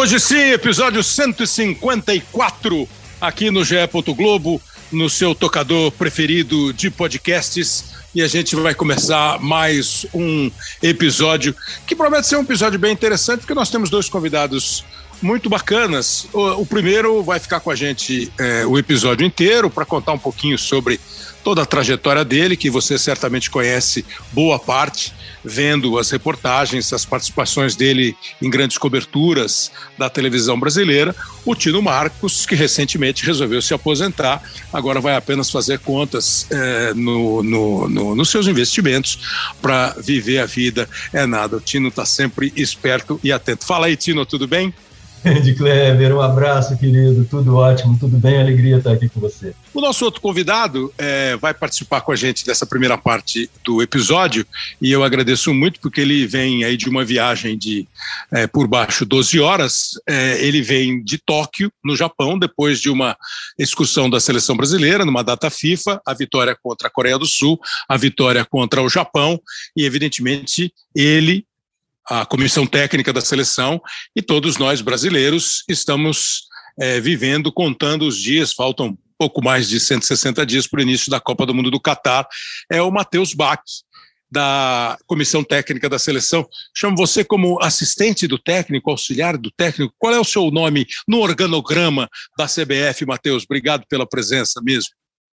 Hoje sim, episódio 154 aqui no GE. Globo, no seu tocador preferido de podcasts. E a gente vai começar mais um episódio que promete ser um episódio bem interessante, porque nós temos dois convidados muito bacanas. O, o primeiro vai ficar com a gente é, o episódio inteiro para contar um pouquinho sobre toda a trajetória dele, que você certamente conhece boa parte vendo as reportagens, as participações dele em grandes coberturas da televisão brasileira, o Tino Marcos, que recentemente resolveu se aposentar, agora vai apenas fazer contas é, no, no, no, nos seus investimentos para viver a vida. É nada, o Tino está sempre esperto e atento. Fala aí, Tino, tudo bem? De Kleber, um abraço, querido. Tudo ótimo, tudo bem, alegria estar aqui com você. O nosso outro convidado é, vai participar com a gente dessa primeira parte do episódio e eu agradeço muito porque ele vem aí de uma viagem de é, por baixo 12 horas. É, ele vem de Tóquio, no Japão, depois de uma excursão da seleção brasileira, numa data FIFA, a vitória contra a Coreia do Sul, a vitória contra o Japão e, evidentemente, ele a comissão técnica da seleção e todos nós brasileiros estamos é, vivendo, contando os dias, faltam pouco mais de 160 dias para o início da Copa do Mundo do Catar, é o Matheus Bach, da comissão técnica da seleção. Chamo você como assistente do técnico, auxiliar do técnico. Qual é o seu nome no organograma da CBF, Matheus? Obrigado pela presença mesmo.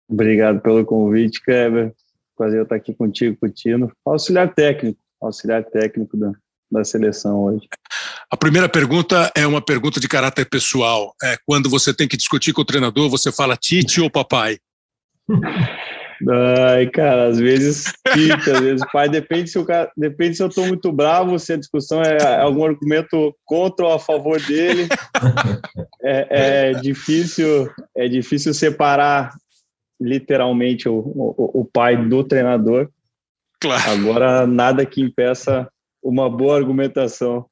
Obrigado pelo convite, Kleber. Prazer estar aqui contigo, Coutinho. Auxiliar técnico, auxiliar técnico da, da seleção hoje? A primeira pergunta é uma pergunta de caráter pessoal. É quando você tem que discutir com o treinador, você fala Tite ou papai? Ai, cara, às vezes Tite, às vezes pai. Depende se, o cara, depende se eu estou muito bravo, se a discussão é algum argumento contra ou a favor dele. É, é difícil, é difícil separar literalmente o, o, o pai do treinador. Claro. Agora, nada que impeça uma boa argumentação.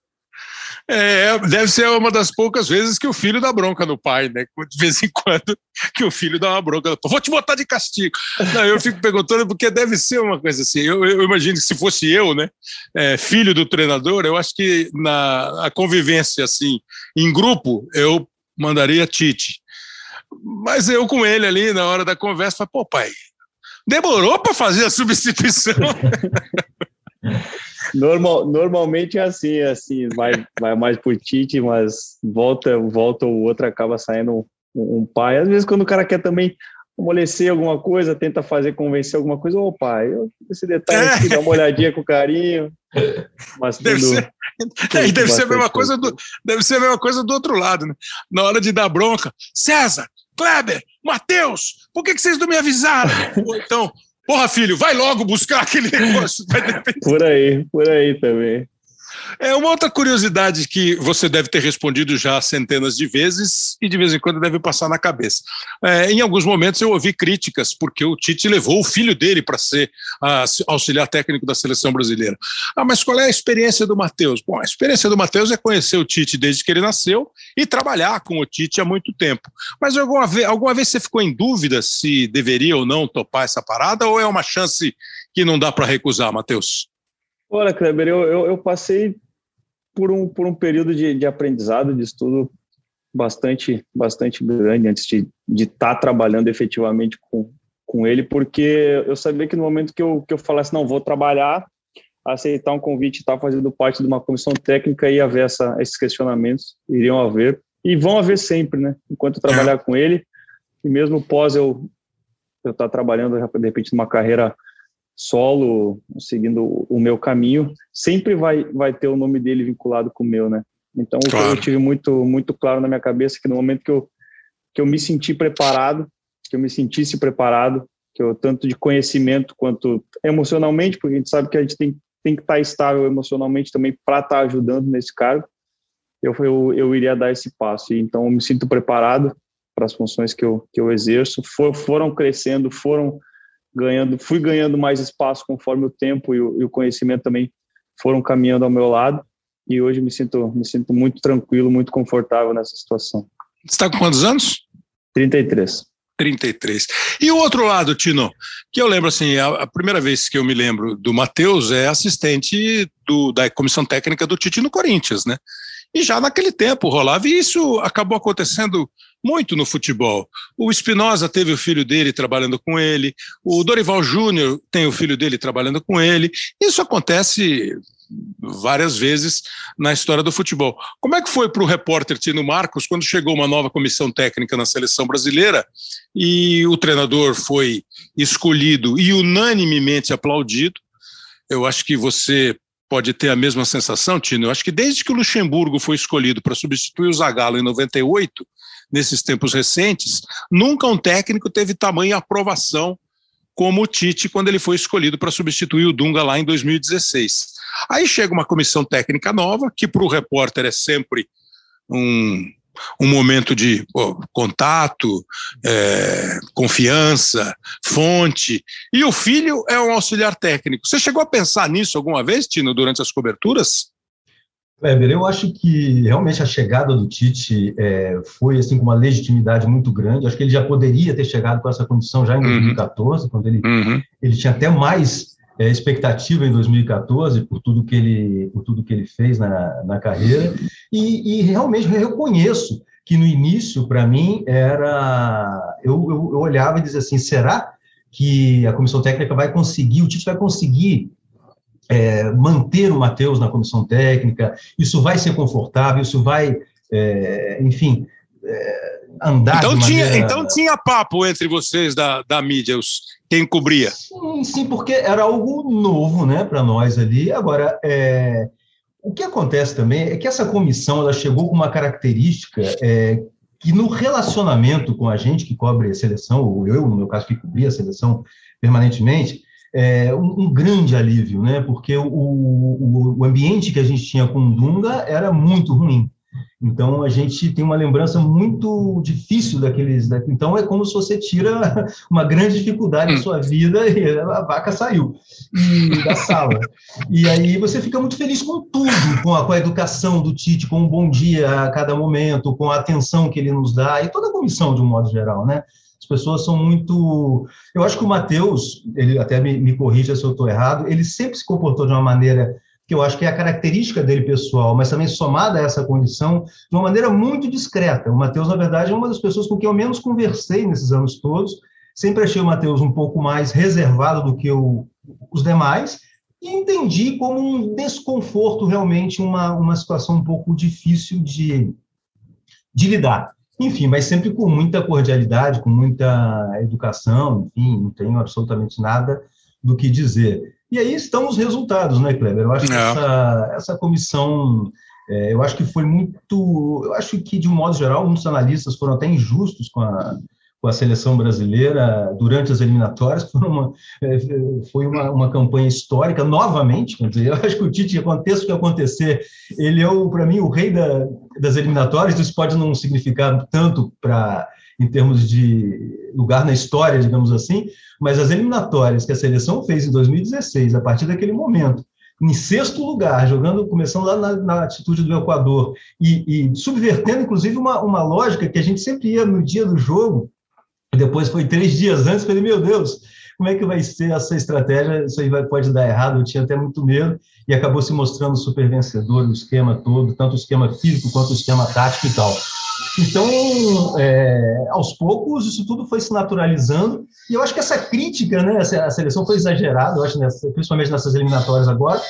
É, deve ser uma das poucas vezes que o filho dá bronca no pai, né? De vez em quando que o filho dá uma bronca. Vou te botar de castigo. Não, eu fico perguntando porque deve ser uma coisa assim. Eu, eu imagino que se fosse eu, né, é, filho do treinador, eu acho que na a convivência assim em grupo eu mandaria Tite. Mas eu com ele ali na hora da conversa, falei, pô, pai, demorou para fazer a substituição. Normal, normalmente é assim, é assim, vai, vai mais por Tite, mas volta, volta ou outra acaba saindo um, um, pai. Às vezes quando o cara quer também amolecer alguma coisa, tenta fazer convencer alguma coisa, ô pai, eu, esse detalhe aqui, dá uma olhadinha com carinho. Mas deve tudo, ser, tudo deve ser a mesma coisa do, deve ser a mesma coisa do outro lado, né? Na hora de dar bronca, César, Kleber, Matheus, por que, que vocês não me avisaram? Ou então, Porra, filho, vai logo buscar aquele negócio. por aí, por aí também. É uma outra curiosidade que você deve ter respondido já centenas de vezes e de vez em quando deve passar na cabeça. É, em alguns momentos eu ouvi críticas porque o Tite levou o filho dele para ser a, auxiliar técnico da seleção brasileira. Ah, mas qual é a experiência do Matheus? Bom, a experiência do Matheus é conhecer o Tite desde que ele nasceu e trabalhar com o Tite há muito tempo. Mas alguma vez, alguma vez você ficou em dúvida se deveria ou não topar essa parada ou é uma chance que não dá para recusar, Matheus? Olha, Kleber, eu, eu, eu, passei por um, por um período de, de aprendizado, de estudo bastante, bastante grande antes de estar tá trabalhando efetivamente com, com ele, porque eu sabia que no momento que eu, que eu falasse, não, vou trabalhar, aceitar um convite, estar tá fazendo parte de uma comissão técnica, ia haver essa, esses questionamentos, iriam haver, e vão haver sempre, né? Enquanto eu trabalhar com ele, e mesmo pós eu eu estar tá trabalhando, de repente, numa carreira solo, seguindo o meu caminho, sempre vai, vai ter o nome dele vinculado com o meu, né? Então, claro. eu tive muito, muito claro na minha cabeça que no momento que eu, que eu me senti preparado, que eu me sentisse preparado, que eu, tanto de conhecimento quanto emocionalmente, porque a gente sabe que a gente tem, tem que estar estável emocionalmente também para estar ajudando nesse cargo, eu, eu, eu iria dar esse passo. E, então, eu me sinto preparado para as funções que eu, que eu exerço, For, foram crescendo, foram ganhando, fui ganhando mais espaço conforme o tempo e o, e o conhecimento também foram caminhando ao meu lado e hoje me sinto me sinto muito tranquilo, muito confortável nessa situação. Você está com quantos anos? 33. 33. E o outro lado, Tino, que eu lembro assim, a, a primeira vez que eu me lembro do Matheus é assistente do, da comissão técnica do Tite no Corinthians, né? E já naquele tempo rolava, e isso acabou acontecendo muito no futebol. O Espinosa teve o filho dele trabalhando com ele, o Dorival Júnior tem o filho dele trabalhando com ele. Isso acontece várias vezes na história do futebol. Como é que foi para o repórter Tino Marcos quando chegou uma nova comissão técnica na seleção brasileira e o treinador foi escolhido e unanimemente aplaudido? Eu acho que você pode ter a mesma sensação, Tino. Eu acho que desde que o Luxemburgo foi escolhido para substituir o Zagallo em 98, nesses tempos recentes, nunca um técnico teve tamanha aprovação como o Tite quando ele foi escolhido para substituir o Dunga lá em 2016. Aí chega uma comissão técnica nova, que para o repórter é sempre um, um momento de contato, é, confiança, fonte. E o filho é um auxiliar técnico. Você chegou a pensar nisso alguma vez, Tino, durante as coberturas? Weber, eu acho que realmente a chegada do Tite é, foi assim com uma legitimidade muito grande. Acho que ele já poderia ter chegado com essa condição já em 2014, uhum. quando ele, uhum. ele tinha até mais é, expectativa em 2014 por tudo que ele por tudo que ele fez na, na carreira e, e realmente eu reconheço que no início para mim era eu, eu, eu olhava e dizia assim será que a comissão técnica vai conseguir o Tite vai conseguir é, manter o Matheus na comissão técnica, isso vai ser confortável, isso vai, é, enfim, é, andar. Então, tinha, maneira... então tinha papo entre vocês da, da mídia, os, quem cobria? Sim, sim, porque era algo novo né, para nós ali. Agora, é, o que acontece também é que essa comissão ela chegou com uma característica é, que no relacionamento com a gente que cobre a seleção, ou eu, no meu caso, que cobria a seleção permanentemente, é, um, um, grande alívio, né? Porque o, o, o, ambiente que a gente tinha com o Dunga era muito ruim. Então a gente tem uma lembrança muito difícil daqueles. Da, então é como se você tira uma grande dificuldade da sua vida e a vaca saiu e, da sala. E aí você fica muito feliz com tudo, com a, com a educação do Tite, com um bom dia a cada momento, com a atenção que ele nos dá e toda a comissão de um modo geral, né? As pessoas são muito. Eu acho que o Matheus, ele até me, me corrija se eu estou errado, ele sempre se comportou de uma maneira que eu acho que é a característica dele pessoal, mas também somada a essa condição, de uma maneira muito discreta. O Matheus, na verdade, é uma das pessoas com quem eu menos conversei nesses anos todos. Sempre achei o Matheus um pouco mais reservado do que o, os demais, e entendi como um desconforto, realmente, uma, uma situação um pouco difícil de, de lidar. Enfim, mas sempre com muita cordialidade, com muita educação, enfim, não tenho absolutamente nada do que dizer. E aí estão os resultados, né, Kleber? Eu acho que é. essa, essa comissão, é, eu acho que foi muito, eu acho que de um modo geral, muitos analistas foram até injustos com a, com a seleção brasileira durante as eliminatórias, foi uma, é, foi uma, uma campanha histórica, novamente, quer dizer, eu acho que o Tite, aconteça o que acontecer, ele é, para mim, o rei da, das eliminatórias, isso pode não significar tanto para em termos de lugar na história, digamos assim, mas as eliminatórias que a seleção fez em 2016, a partir daquele momento, em sexto lugar, jogando, começando lá na, na atitude do Equador, e, e, subvertendo, inclusive, uma, uma lógica que a gente sempre ia no dia do jogo, depois foi três dias antes, falei, meu Deus, como é que vai ser essa estratégia? Isso aí vai, pode dar errado, eu tinha até muito medo, e acabou se mostrando super vencedor o esquema todo, tanto o esquema físico quanto o esquema tático e tal. Então, é, aos poucos, isso tudo foi se naturalizando, e eu acho que essa crítica, né, a seleção foi exagerada, eu acho, nessa, principalmente nessas eliminatórias agora,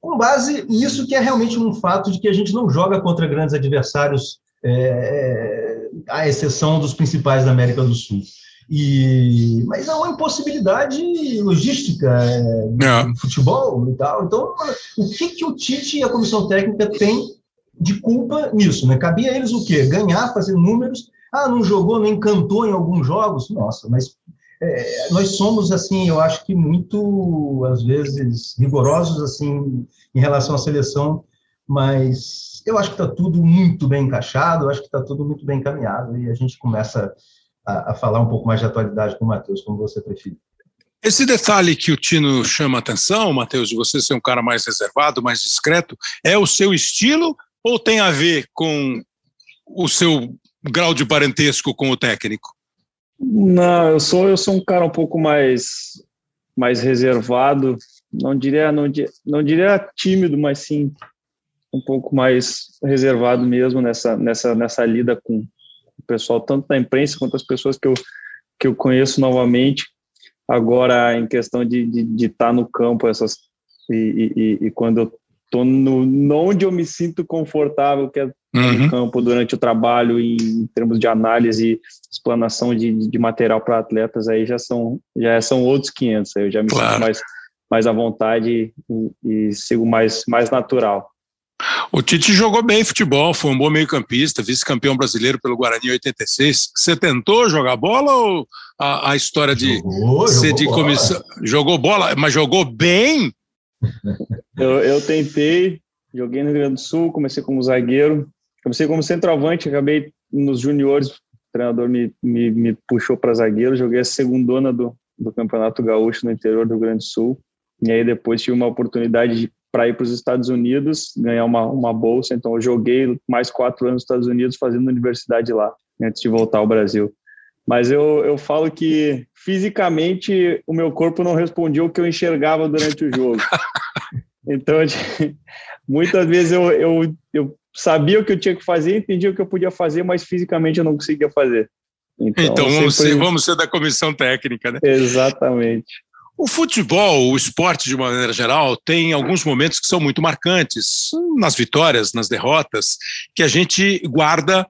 com base nisso que é realmente um fato de que a gente não joga contra grandes adversários é, à exceção dos principais da América do Sul. E, mas é uma impossibilidade logística é, é. futebol e tal. Então, o que, que o Tite e a comissão técnica têm de culpa nisso? Né? Cabia a eles o quê? Ganhar, fazer números. Ah, não jogou, não encantou em alguns jogos? Nossa, mas é, nós somos, assim, eu acho que muito, às vezes, rigorosos, assim, em relação à seleção, mas eu acho que está tudo muito bem encaixado, eu acho que está tudo muito bem encaminhado e a gente começa a, a falar um pouco mais de atualidade com o Matheus, como você prefere. Esse detalhe que o Tino chama atenção, Matheus, de você ser um cara mais reservado, mais discreto, é o seu estilo ou tem a ver com o seu grau de parentesco com o técnico? Não, eu sou eu sou um cara um pouco mais mais reservado, não diria não, não diria tímido, mas sim um pouco mais reservado mesmo nessa, nessa, nessa lida com o pessoal, tanto da imprensa quanto as pessoas que eu, que eu conheço novamente. Agora, em questão de estar de, de tá no campo, essas, e, e, e quando eu estou no, onde eu me sinto confortável, que é uhum. no campo durante o trabalho, em termos de análise, explanação de, de material para atletas, aí já são, já são outros 500. Aí eu já me claro. sinto mais, mais à vontade e, e sigo mais, mais natural. O Tite jogou bem futebol, foi um bom meio-campista, vice-campeão brasileiro pelo Guarani em 86. Você tentou jogar bola ou a, a história de jogou, ser de comissão? Bola. Jogou bola, mas jogou bem? Eu, eu tentei, joguei no Rio Grande do Sul, comecei como zagueiro, comecei como centroavante, acabei nos juniores, o treinador me, me, me puxou para zagueiro, joguei a segundona do, do Campeonato Gaúcho no interior do Rio Grande do Sul. E aí depois tive uma oportunidade de para ir para os Estados Unidos, ganhar uma, uma bolsa. Então, eu joguei mais quatro anos nos Estados Unidos fazendo universidade lá, antes de voltar ao Brasil. Mas eu, eu falo que fisicamente o meu corpo não respondia o que eu enxergava durante o jogo. Então, muitas vezes eu, eu, eu sabia o que eu tinha que fazer, entendia o que eu podia fazer, mas fisicamente eu não conseguia fazer. Então, então vamos, sempre... ser, vamos ser da comissão técnica, né? Exatamente. O futebol, o esporte de uma maneira geral, tem alguns momentos que são muito marcantes, nas vitórias, nas derrotas, que a gente guarda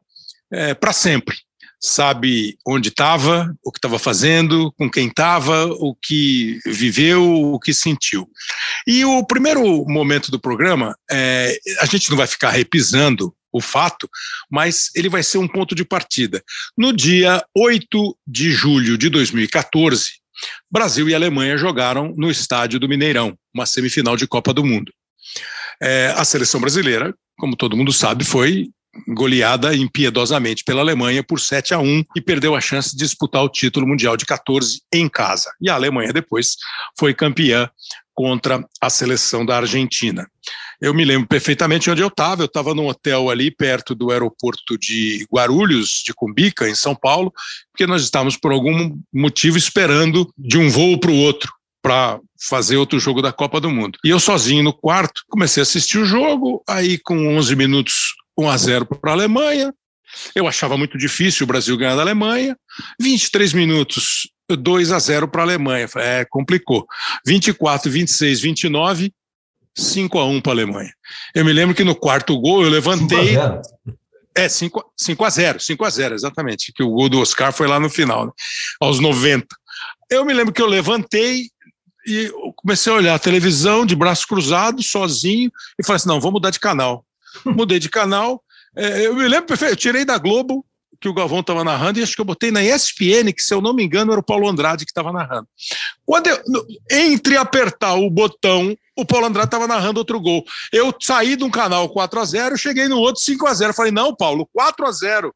é, para sempre. Sabe onde estava, o que estava fazendo, com quem estava, o que viveu, o que sentiu. E o primeiro momento do programa, é, a gente não vai ficar repisando o fato, mas ele vai ser um ponto de partida. No dia 8 de julho de 2014, Brasil e Alemanha jogaram no estádio do Mineirão, uma semifinal de Copa do Mundo. É, a seleção brasileira, como todo mundo sabe, foi goleada impiedosamente pela Alemanha por 7 a 1 e perdeu a chance de disputar o título mundial de 14 em casa. E a Alemanha depois foi campeã contra a seleção da Argentina. Eu me lembro perfeitamente onde eu estava. Eu estava num hotel ali perto do aeroporto de Guarulhos, de Cumbica, em São Paulo, porque nós estávamos por algum motivo esperando de um voo para o outro para fazer outro jogo da Copa do Mundo. E eu sozinho no quarto comecei a assistir o jogo, aí com 11 minutos 1 a 0 para a Alemanha. Eu achava muito difícil o Brasil ganhar da Alemanha. 23 minutos 2 a 0 para a Alemanha. É, complicou. 24, 26, 29, 5 a 1 para a Alemanha. Eu me lembro que no quarto gol eu levantei. 5 a 0. É, 5, 5 a 0, 5 a 0, exatamente. Que o gol do Oscar foi lá no final, né? aos 90. Eu me lembro que eu levantei e comecei a olhar a televisão de braço cruzado, sozinho, e falei assim: não, vou mudar de canal. Mudei de canal. É, eu me lembro perfeito, eu tirei da Globo, que o Galvão estava narrando, e acho que eu botei na ESPN, que se eu não me engano era o Paulo Andrade que estava narrando. Quando eu, entre apertar o botão, o Paulo Andrade estava narrando outro gol. Eu saí de um canal 4 a 0 cheguei no outro 5 a 0 Falei, não, Paulo, 4 a 0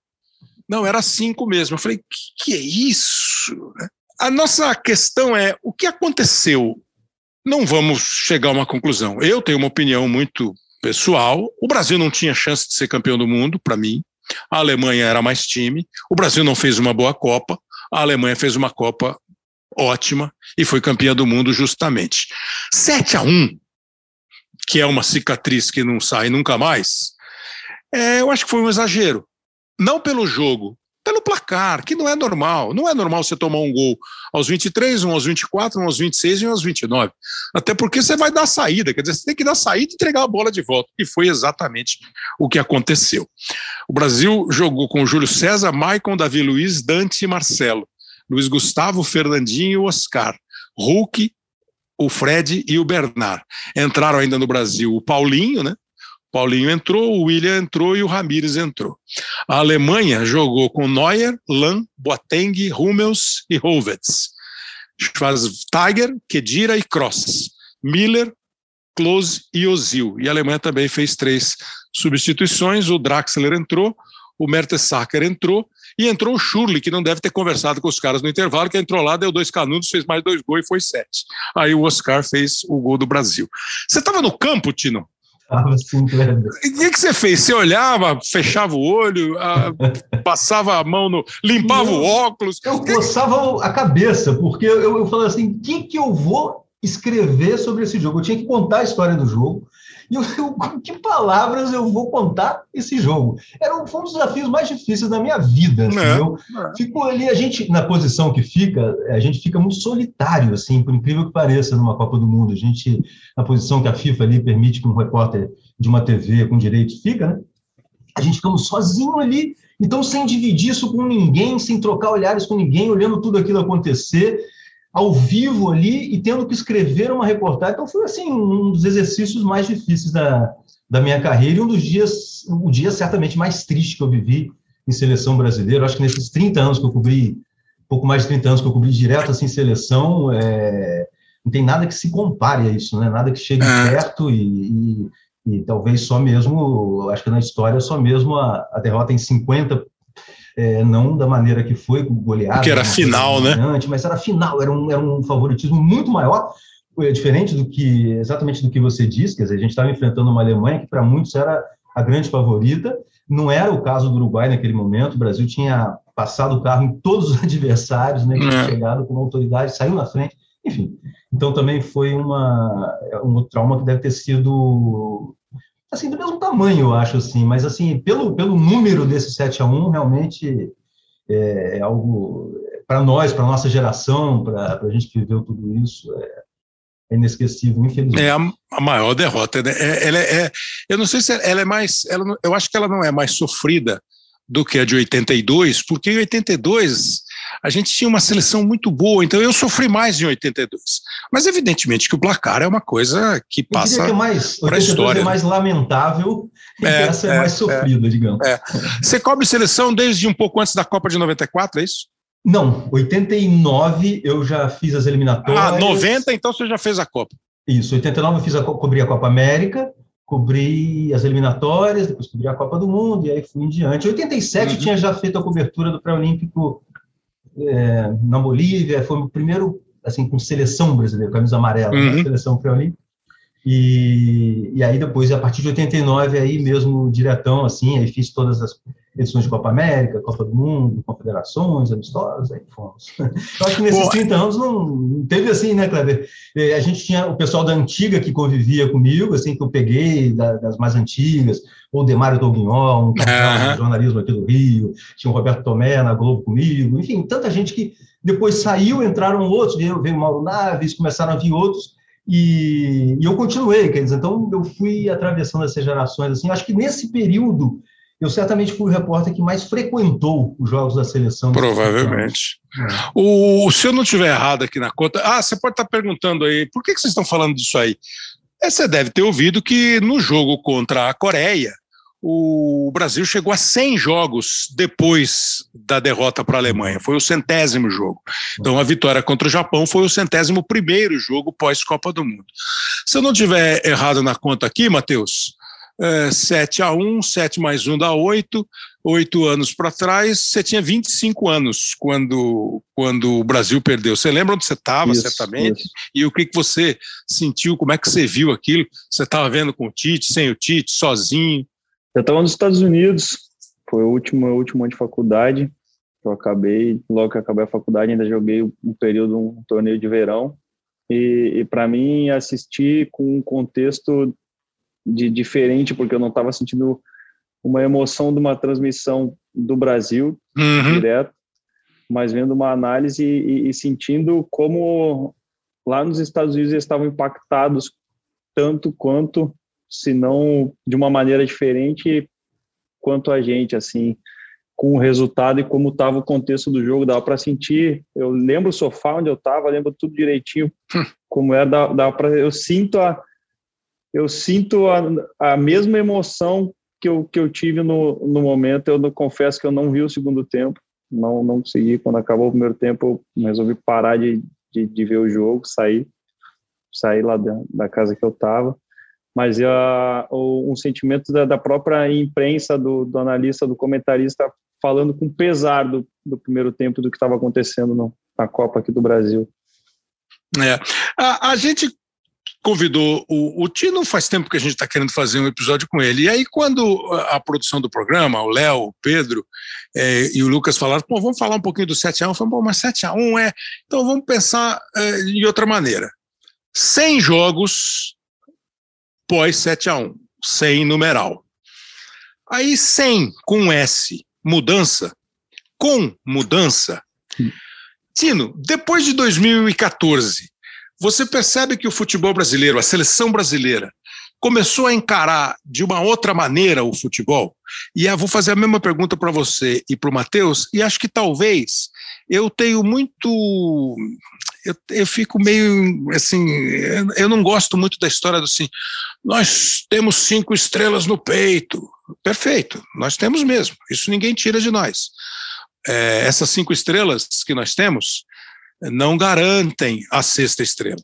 Não, era 5 mesmo. Eu falei, que, que é isso? A nossa questão é, o que aconteceu? Não vamos chegar a uma conclusão. Eu tenho uma opinião muito pessoal. O Brasil não tinha chance de ser campeão do mundo, para mim a Alemanha era mais time, o Brasil não fez uma boa Copa, a Alemanha fez uma Copa ótima e foi campeã do mundo justamente. 7 a 1 que é uma cicatriz que não sai nunca mais, é, eu acho que foi um exagero. Não pelo jogo, pelo placar, que não é normal. Não é normal você tomar um gol aos 23, um aos 24, um aos 26 e um aos 29. Até porque você vai dar saída, quer dizer, você tem que dar saída e entregar a bola de volta. E foi exatamente o que aconteceu. O Brasil jogou com Júlio César, Maicon, Davi Luiz, Dante e Marcelo. Luiz Gustavo, Fernandinho e Oscar. Hulk, o Fred e o Bernard. Entraram ainda no Brasil o Paulinho, né? Paulinho entrou, o William entrou e o Ramires entrou. A Alemanha jogou com Neuer, Lan, Boateng, Hummels e Hovetz. Schwarzenegger, Kedira e Kroos. Miller, Klose e Ozil. E a Alemanha também fez três substituições. O Draxler entrou, o Mertesacker entrou e entrou o Schurli, que não deve ter conversado com os caras no intervalo, que entrou lá, deu dois canudos, fez mais dois gols e foi sete. Aí o Oscar fez o gol do Brasil. Você estava no campo, Tino? Estava assim, E o que, você fez? Você olhava, fechava o olho, a, passava a mão no. limpava Não, o óculos? Eu coçava a cabeça, porque eu, eu falei assim: o que, que eu vou escrever sobre esse jogo? Eu tinha que contar a história do jogo. E eu, eu, com que palavras eu vou contar esse jogo? Era um, foi um dos desafios mais difíceis da minha vida. Assim, é, eu é. fico ali, a gente, na posição que fica, a gente fica muito solitário, assim, por incrível que pareça, numa Copa do Mundo. A gente, na posição que a FIFA ali permite que um repórter de uma TV com direitos fica, né? A gente ficamos sozinho ali, então sem dividir isso com ninguém, sem trocar olhares com ninguém, olhando tudo aquilo acontecer ao vivo ali e tendo que escrever uma reportagem. Então, foi assim, um dos exercícios mais difíceis da, da minha carreira e um dos dias, o dia certamente mais triste que eu vivi em seleção brasileira. Eu acho que nesses 30 anos que eu cobri, pouco mais de 30 anos que eu cobri direto assim seleção, é, não tem nada que se compare a isso, né? nada que chegue é. perto e, e, e, talvez só mesmo, acho que na história, só mesmo a, a derrota em 50 é, não da maneira que foi, goleada. Que era final, né? Mas era final, era um, era um favoritismo muito maior, é diferente do que, exatamente do que você disse, quer dizer, a gente estava enfrentando uma Alemanha que para muitos era a grande favorita, não era o caso do Uruguai naquele momento, o Brasil tinha passado o carro em todos os adversários, né, tinha é. chegado com autoridade, saiu na frente, enfim. Então também foi uma, um trauma que deve ter sido assim, do mesmo tamanho, eu acho, assim, mas assim, pelo, pelo número desse 7 a 1 realmente é, é algo para nós, para nossa geração, para a gente que viveu tudo isso, é, é inesquecível, infelizmente. É a, a maior derrota, né? É, ela é, é, eu não sei se ela é mais, ela, eu acho que ela não é mais sofrida do que a de 82, porque em 82 a gente tinha uma seleção muito boa, então eu sofri mais em 82. Mas evidentemente que o placar é uma coisa que passa para a história. é mais lamentável e é, essa é, é mais sofrida, é, digamos. É. Você cobre seleção desde um pouco antes da Copa de 94, é isso? Não, 89 eu já fiz as eliminatórias. Ah, 90 então você já fez a Copa. Isso, 89 eu fiz a, cobri a Copa América, cobri as eliminatórias, depois cobri a Copa do Mundo, e aí fui em diante. Em 87 uhum. tinha já feito a cobertura do pré-olímpico é, na Bolívia, foi o primeiro, assim, com seleção brasileira, camisa amarela, né, uhum. seleção pré-olímpica. E, e aí depois, a partir de 89, aí mesmo diretão, assim, aí fiz todas as edições de Copa América, Copa do Mundo, Confederações, Amistosas, aí fomos. Eu acho que nesses Pô. 30 anos não teve assim, né, Kleber? A gente tinha o pessoal da antiga que convivia comigo, assim, que eu peguei das mais antigas, o Demário Tolguinhol, um uhum. jornalismo aqui do Rio, tinha o Roberto Tomé na Globo comigo, enfim, tanta gente que depois saiu, entraram outros, veio, veio o Mauro Naves, começaram a vir outros, e, e, eu continuei, quer dizer, então eu fui atravessando essas gerações, assim, acho que nesse período eu certamente fui o repórter que mais frequentou os jogos da seleção. Provavelmente. O, se eu não estiver errado aqui na conta, ah, você pode estar perguntando aí, por que, que vocês estão falando disso aí? É, você deve ter ouvido que no jogo contra a Coreia, o Brasil chegou a 100 jogos depois da derrota para a Alemanha. Foi o centésimo jogo. Então, a vitória contra o Japão foi o centésimo primeiro jogo pós-Copa do Mundo. Se eu não tiver errado na conta aqui, Matheus, é, 7 a 1, 7 mais 1 dá 8, 8 anos para trás, você tinha 25 anos quando, quando o Brasil perdeu. Você lembra onde você estava, certamente? Isso. E o que, que você sentiu, como é que você viu aquilo? Você estava vendo com o Tite, sem o Tite, sozinho? Eu estava nos Estados Unidos, foi o último, o último ano de faculdade. Eu acabei, logo que acabei a faculdade, ainda joguei um período, um torneio de verão. E, e para mim, assistir com um contexto de diferente, porque eu não estava sentindo uma emoção de uma transmissão do Brasil uhum. direto, mas vendo uma análise e, e, sentindo como lá nos Estados Unidos eles estavam impactados tanto quanto se não de uma maneira diferente quanto a gente, assim, com o resultado e como estava o contexto do jogo, dava para sentir. Eu lembro o sofá onde eu estava, lembro tudo direitinho, hum. como era, dava, dava para eu sinto a eu sinto a, a mesma emoção que eu, que eu tive no, no momento. Eu não, confesso que eu não vi o segundo tempo, não não consegui. Quando acabou o primeiro tempo, eu resolvi parar de, de, de ver o jogo, sair, sair lá da, da casa que eu estava mas uh, um sentimento da, da, própria imprensa, do, do, analista, do comentarista, falando com pesar do, do primeiro tempo do que estava acontecendo no, na Copa aqui do Brasil. É. A, a gente convidou o, o Tino, faz tempo que a gente está querendo fazer um episódio com ele. E aí, quando a, a produção do programa, o Léo, o Pedro é, e o Lucas falaram, pô, vamos falar um pouquinho do 7x1, eu falei, bom, mas 7x1 é. Então vamos pensar é, de outra maneira. 100 jogos pós 7 a 1 sem numeral. Aí 100 com S, mudança, com mudança. Tino, depois de 2014, você percebe que o futebol brasileiro, a seleção brasileira, começou a encarar de uma outra maneira o futebol? E eu vou fazer a mesma pergunta para você e para o Matheus, e acho que talvez eu tenho muito. Eu, eu fico meio assim. Eu não gosto muito da história do assim. Nós temos cinco estrelas no peito. Perfeito, nós temos mesmo. Isso ninguém tira de nós. É, essas cinco estrelas que nós temos não garantem a sexta estrela.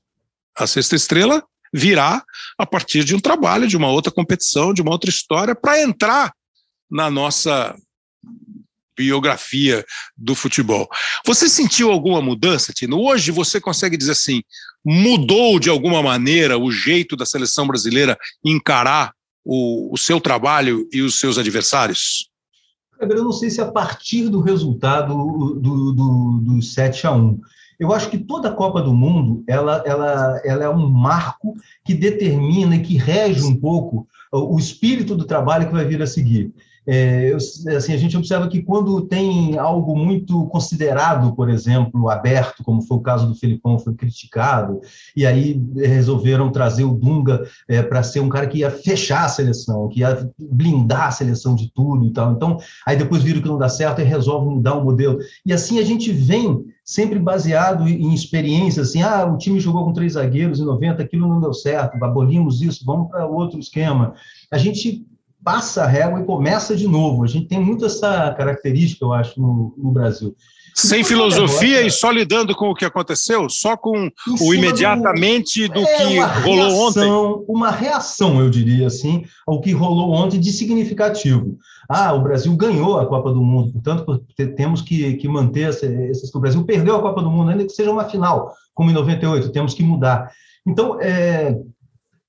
A sexta estrela virá a partir de um trabalho, de uma outra competição, de uma outra história, para entrar na nossa biografia do futebol. Você sentiu alguma mudança, Tino? Hoje você consegue dizer assim, mudou de alguma maneira o jeito da seleção brasileira encarar o, o seu trabalho e os seus adversários? Eu não sei se a partir do resultado do, do, do 7 a 1 eu acho que toda a Copa do Mundo ela, ela, ela é um marco que determina e que rege um pouco o espírito do trabalho que vai vir a seguir. É, assim, a gente observa que quando tem algo muito considerado, por exemplo, aberto, como foi o caso do Felipão, foi criticado, e aí resolveram trazer o Dunga é, para ser um cara que ia fechar a seleção, que ia blindar a seleção de tudo e tal. Então, aí depois viram que não dá certo e resolvem mudar o modelo. E assim a gente vem sempre baseado em experiências, assim, ah, o time jogou com três zagueiros em 90, aquilo não deu certo, abolimos isso, vamos para outro esquema. A gente passa a régua e começa de novo. A gente tem muito essa característica, eu acho, no, no Brasil. Sem filosofia e só lidando com o que aconteceu, só com o imediatamente do, do é que rolou reação, ontem. Uma reação, eu diria assim, ao que rolou ontem de significativo. Ah, o Brasil ganhou a Copa do Mundo, portanto, temos que, que manter esses. O Brasil perdeu a Copa do Mundo, ainda que seja uma final, como em 98, temos que mudar. Então, é,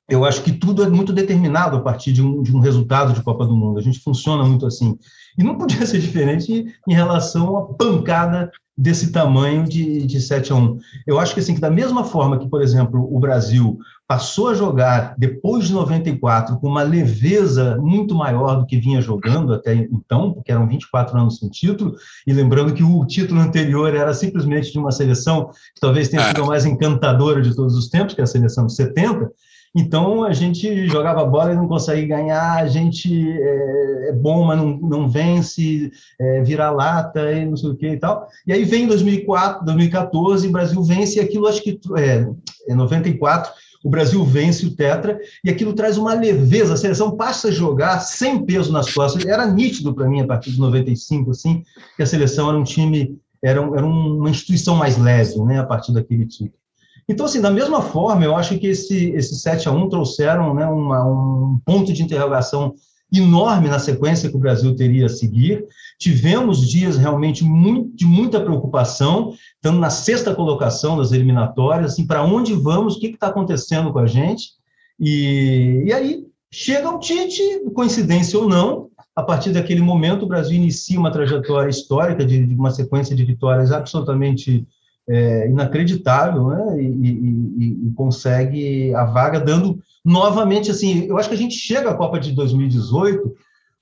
eu acho que tudo é muito determinado a partir de um, de um resultado de Copa do Mundo. A gente funciona muito assim. E não podia ser diferente em relação à pancada desse tamanho de, de 7 a 1. Eu acho que, assim, que da mesma forma que, por exemplo, o Brasil passou a jogar depois de 94 com uma leveza muito maior do que vinha jogando até então, porque eram 24 anos sem título, e lembrando que o título anterior era simplesmente de uma seleção que talvez tenha sido a mais encantadora de todos os tempos, que é a seleção de 70, então a gente jogava bola e não consegue ganhar, a gente é, é bom, mas não, não vence, é, vira lata e não sei o que e tal. E aí vem 2004, 2014, o Brasil vence e aquilo acho que é, é 94, o Brasil vence o Tetra e aquilo traz uma leveza, a seleção passa a jogar sem peso nas costas. Era nítido para mim a partir de 95 assim, que a seleção era um time era, era uma instituição mais leve, né, a partir daquele título. Então, assim, da mesma forma, eu acho que esse, esse 7 a 1 trouxeram né, uma, um ponto de interrogação enorme na sequência que o Brasil teria a seguir. Tivemos dias realmente muito, de muita preocupação, estamos na sexta colocação das eliminatórias, assim, para onde vamos, o que está acontecendo com a gente. E, e aí chega o Tite, coincidência ou não, a partir daquele momento o Brasil inicia uma trajetória histórica de, de uma sequência de vitórias absolutamente é, inacreditável, né? E, e, e, consegue a vaga dando novamente assim. Eu acho que a gente chega à Copa de 2018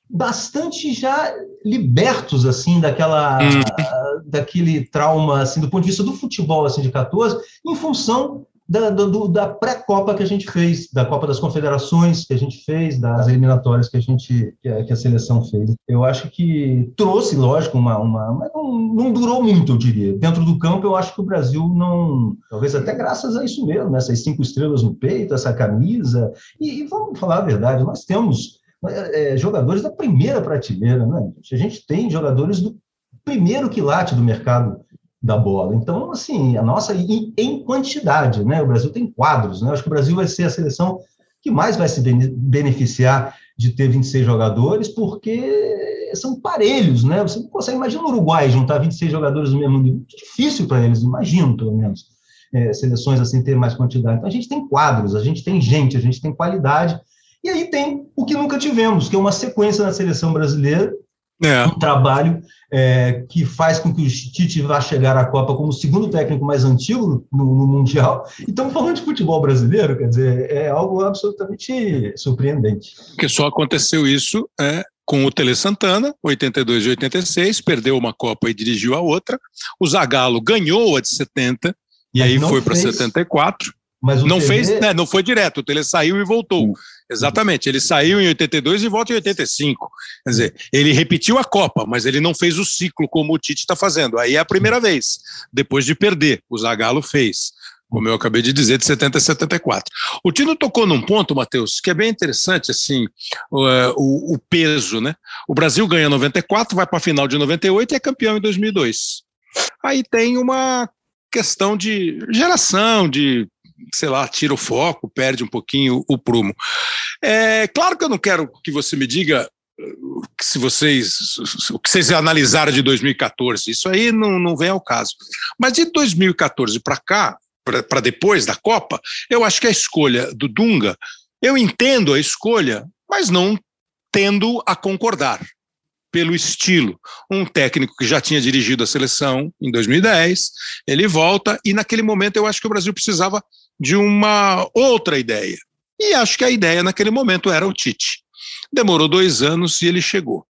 bastante já libertos assim daquela hum. daquele trauma assim do ponto de vista do futebol assim de 14 em função da, da pré-copa que a gente fez, da Copa das Confederações que a gente fez, das eliminatórias que a gente que a, que a seleção fez. Eu acho que trouxe, lógico, uma, uma mas não, não, durou muito, eu diria. Dentro do campo, eu acho que o Brasil não, talvez até graças a isso mesmo, né? essas cinco estrelas no peito, essa camisa. E, e vamos falar a verdade, nós temos é, jogadores da primeira prateleira, né? A gente tem jogadores do primeiro quilate do mercado da bola. Então, assim, a nossa, em, em quantidade, né? O Brasil tem quadros, né? Acho que o Brasil vai ser a seleção que mais vai se beneficiar de ter 26 jogadores, porque são parelhos, né? Você não consegue, imagina o Uruguai juntar 26 jogadores no mesmo nível. Difícil para eles, imagino, pelo menos, é, seleções assim ter mais quantidade. Então, a gente tem quadros, a gente tem gente, a gente tem qualidade, e aí tem o que nunca tivemos, que é uma sequência na seleção brasileira É. Um trabalho é, que faz com que o Tite vá chegar à Copa como o segundo técnico mais antigo no, no, Mundial. E estamos falando de futebol brasileiro, quer dizer, é algo absolutamente surpreendente. Porque só aconteceu isso é, com o Tele Santana, 82 e 86, perdeu uma Copa e dirigiu a outra. O Zagallo ganhou a de 70 e Mas aí foi para 74. Mas não Tele... fez, né, não foi direto, o Tele saiu e voltou. Exatamente, ele saiu em 82 e volta em 85. Quer dizer, ele repetiu a Copa, mas ele não fez o ciclo como o Tite está fazendo. Aí é a primeira vez, depois de perder. O Zagallo fez, como eu acabei de dizer, de 70 a 74. O Tino tocou num ponto, Matheus, que é bem interessante, assim, o, é, o, peso, né? O Brasil ganha 94, vai para a final de 98 e é campeão em 2002. Aí tem uma questão de geração, de sei lá, tira o foco, perde um pouquinho o prumo. É claro que eu não quero que você me diga uh, se vocês o que vocês analisaram de 2014, isso aí não, não vem ao caso. Mas de 2014 para cá, para depois da Copa, eu acho que a escolha do Dunga, eu entendo a escolha, mas não tendo a concordar pelo estilo. Um técnico que já tinha dirigido a seleção em 2010, ele volta e naquele momento eu acho que o Brasil precisava de uma outra ideia. E acho que a ideia naquele momento era o Tite. Demorou dois anos e ele chegou.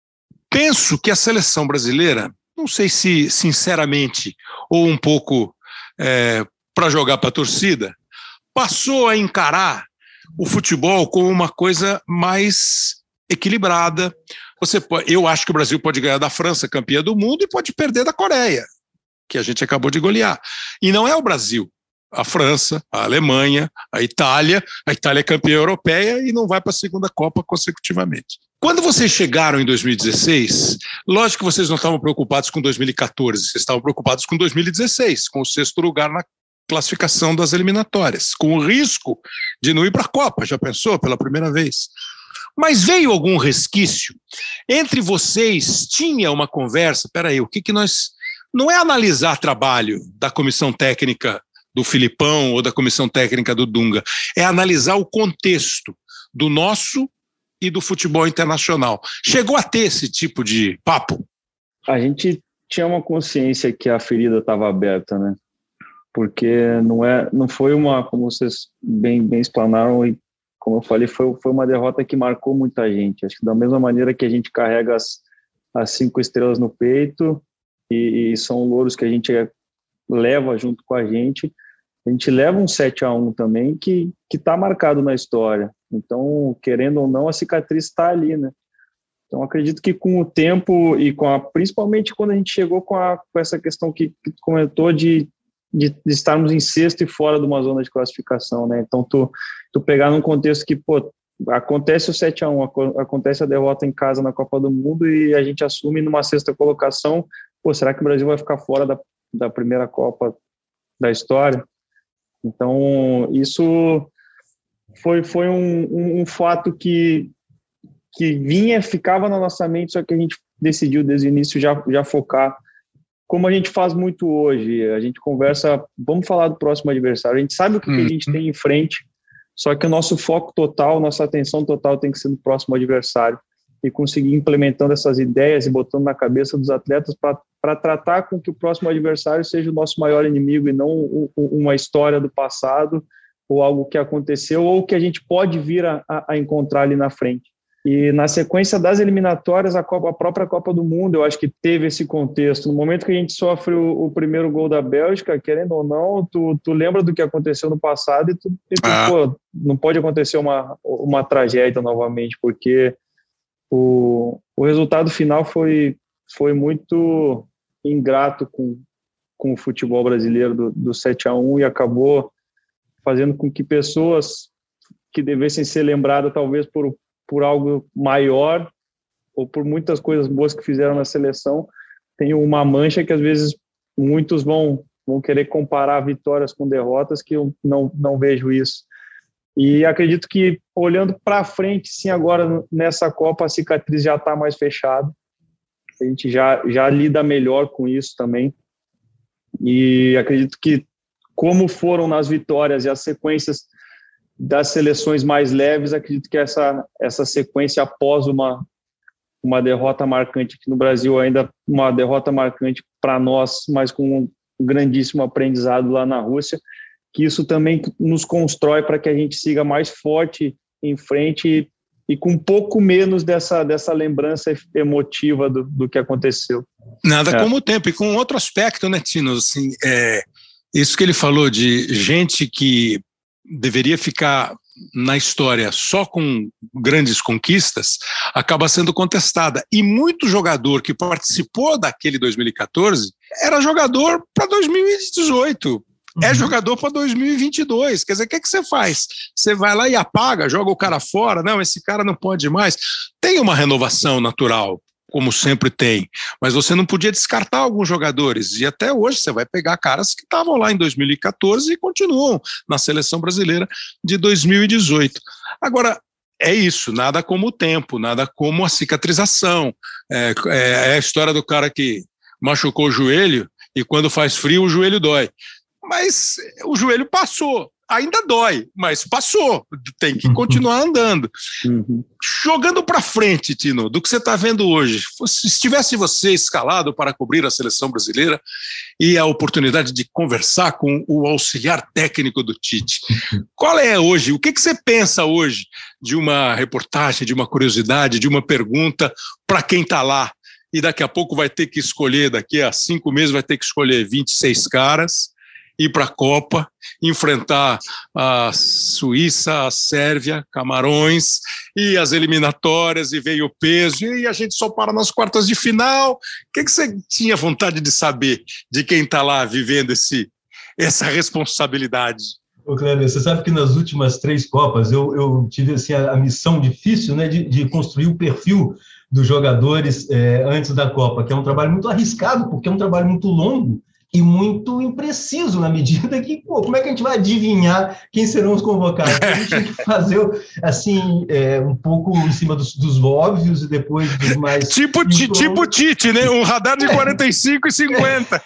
Penso que a seleção brasileira, não sei se sinceramente ou um pouco é, para jogar para a torcida, passou a encarar o futebol como uma coisa mais equilibrada. Você pode, eu acho que o Brasil pode ganhar da França, campeã do mundo, e pode perder da Coreia, que a gente acabou de golear. E não é o Brasil a França, a Alemanha, a Itália. A Itália é campeã europeia e não vai para a segunda Copa consecutivamente. Quando vocês chegaram em 2016, lógico que vocês não estavam preocupados com 2014, vocês estavam preocupados com 2016, com o sexto lugar na classificação das eliminatórias, com o risco de não ir para a Copa, já pensou, pela primeira vez. Mas veio algum resquício? Entre vocês tinha uma conversa, peraí, o que, que nós. Não é analisar trabalho da comissão técnica do Filipão ou da comissão técnica do Dunga, é analisar o contexto do nosso e do futebol internacional. Chegou a ter esse tipo de papo? A gente tinha uma consciência que a ferida estava aberta, né? Porque não é, não foi uma, como vocês bem bem explanaram e como eu falei, foi, foi uma derrota que marcou muita gente. Acho que da mesma maneira que a gente carrega as, as cinco estrelas no peito e, e são louros que a gente leva junto com a gente, a gente leva um 7 a 1 também que que está marcado na história. Então, querendo ou não, a cicatriz está ali, né? Então, acredito que com o tempo e com a, principalmente quando a gente chegou com, a, com essa questão que, que tu comentou de, de, de, estarmos em sexto e fora de uma zona de classificação, né? Então, tu, tu pegar num contexto que, pô, acontece o 7 a 1 acontece a derrota em casa na Copa do Mundo e a gente assume numa sexta colocação, pô, será que o Brasil vai ficar fora da, da primeira Copa da história? Então, isso foi, foi um, um, fato que, que vinha, ficava na nossa mente, só que a gente decidiu desde o início já, já focar. Como a gente faz muito hoje, a gente conversa, vamos falar do próximo adversário, a gente sabe o que, uhum. que a gente tem em frente, só que o nosso foco total, nossa atenção total tem que ser no próximo adversário e conseguir implementando essas ideias e botando na cabeça dos atletas para tratar com que o próximo adversário seja o nosso maior inimigo e não uma história do passado ou algo que aconteceu ou que a gente pode vir a, a encontrar ali na frente. E na sequência das eliminatórias, a, Copa, a, própria Copa do Mundo, eu acho que teve esse contexto. No momento que a gente sofre o, o primeiro gol da Bélgica, querendo ou não, tu, tu lembra do que aconteceu no passado e tu, e tu ah. pô, não pode acontecer uma, uma tragédia novamente, porque o, o resultado final foi, foi muito ingrato com, com o futebol brasileiro do, do 7 a 1 e acabou fazendo com que pessoas que devessem ser lembradas talvez por, por algo maior ou por muitas coisas boas que fizeram na seleção tenham uma mancha que às vezes muitos vão vão querer comparar vitórias com derrotas que eu não não vejo isso e acredito que, olhando para frente, sim, agora nessa Copa, a cicatriz já está mais fechada. A gente já, já lida melhor com isso também. E acredito que, como foram nas vitórias e as sequências das seleções mais leves, acredito que essa, essa sequência após uma, uma derrota marcante aqui no Brasil, ainda uma derrota marcante para nós, mas com um grandíssimo aprendizado lá na Rússia, que isso também nos constrói para que a gente siga mais forte em frente e com um pouco menos dessa, dessa lembrança emotiva do, do que aconteceu. Nada é. como o tempo. E com outro aspecto, né, Tino? Assim, é, isso que ele falou de gente que deveria ficar na história só com grandes conquistas, acaba sendo contestada. E muito jogador que participou daquele 2014 era jogador para 2018, é uhum. jogador para 2022. Quer dizer, o que, é que você faz? Você vai lá e apaga, joga o cara fora? Não, esse cara não pode mais. Tem uma renovação natural, como sempre tem, mas você não podia descartar alguns jogadores. E até hoje você vai pegar caras que estavam lá em 2014 e continuam na seleção brasileira de 2018. Agora, é isso, nada como o tempo, nada como a cicatrização. É, é, é a história do cara que machucou o joelho e quando faz frio o joelho dói mas o joelho passou. Ainda dói, mas passou. Tem que continuar andando. Uhum. Jogando para frente, Tino, do que você está vendo hoje. Se estivesse você escalado para cobrir a seleção brasileira e a oportunidade de conversar com o auxiliar técnico do Tite, qual é hoje? O que, que você pensa hoje de uma reportagem, de uma curiosidade, de uma pergunta para quem está lá? E daqui a pouco vai ter que escolher, daqui a cinco meses, vai ter que escolher 26 caras ir para a Copa, enfrentar a Suíça, a Sérvia, Camarões e as eliminatórias e veio o peso e a gente só para nas quartas de final. O que, que você tinha vontade de saber de quem está lá vivendo esse, essa responsabilidade? Ô, Cleber, você sabe que nas últimas três Copas eu, eu tive assim, a, a missão difícil né, de, de construir o perfil dos jogadores é, antes da Copa, que é um trabalho muito arriscado, porque é um trabalho muito longo e muito impreciso na medida que, pô, como é que a gente vai adivinhar quem serão os convocados? A gente tem que fazer, assim, é, um pouco em cima dos, dos, óbvios e depois dos mais... Tipo, tipo Tite, né? Um radar de 45 e 50.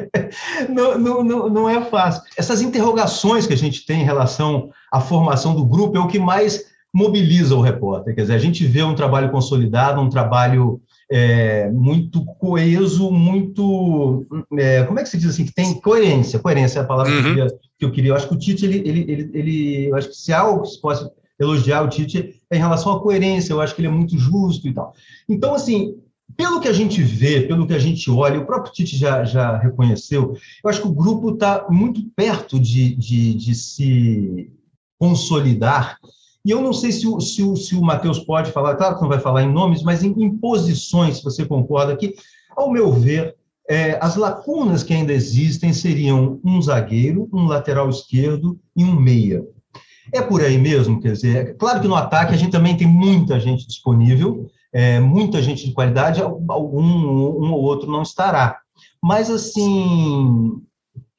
não, não, não, não é fácil. Essas interrogações que a gente tem em relação à formação do grupo é o que mais mobiliza o repórter. Quer dizer, a gente vê um trabalho consolidado, um trabalho é, muito coeso, muito. É, como é que se diz assim? Que tem coerência. Coerência é a palavra uhum. que, eu queria, que, eu queria, eu acho que o Tite, ele, ele, ele, ele, eu acho que se há algo que se possa elogiar o Tite é em relação à coerência, eu acho que ele é muito justo e tal. Então, assim, pelo que a gente vê, pelo que a gente olha, o próprio Tite já, já reconheceu, eu acho que o grupo está muito perto de, de, de se consolidar e eu não sei se o, se o, se o Matheus pode falar, claro que não vai falar em nomes, mas em, em posições, se você concorda, que, ao meu ver, é, as lacunas que ainda existem seriam um zagueiro, um lateral esquerdo e um meia. É por aí mesmo, quer dizer, claro que no ataque a gente também tem muita gente disponível, é, muita gente de qualidade, algum um ou outro não estará. Mas, assim,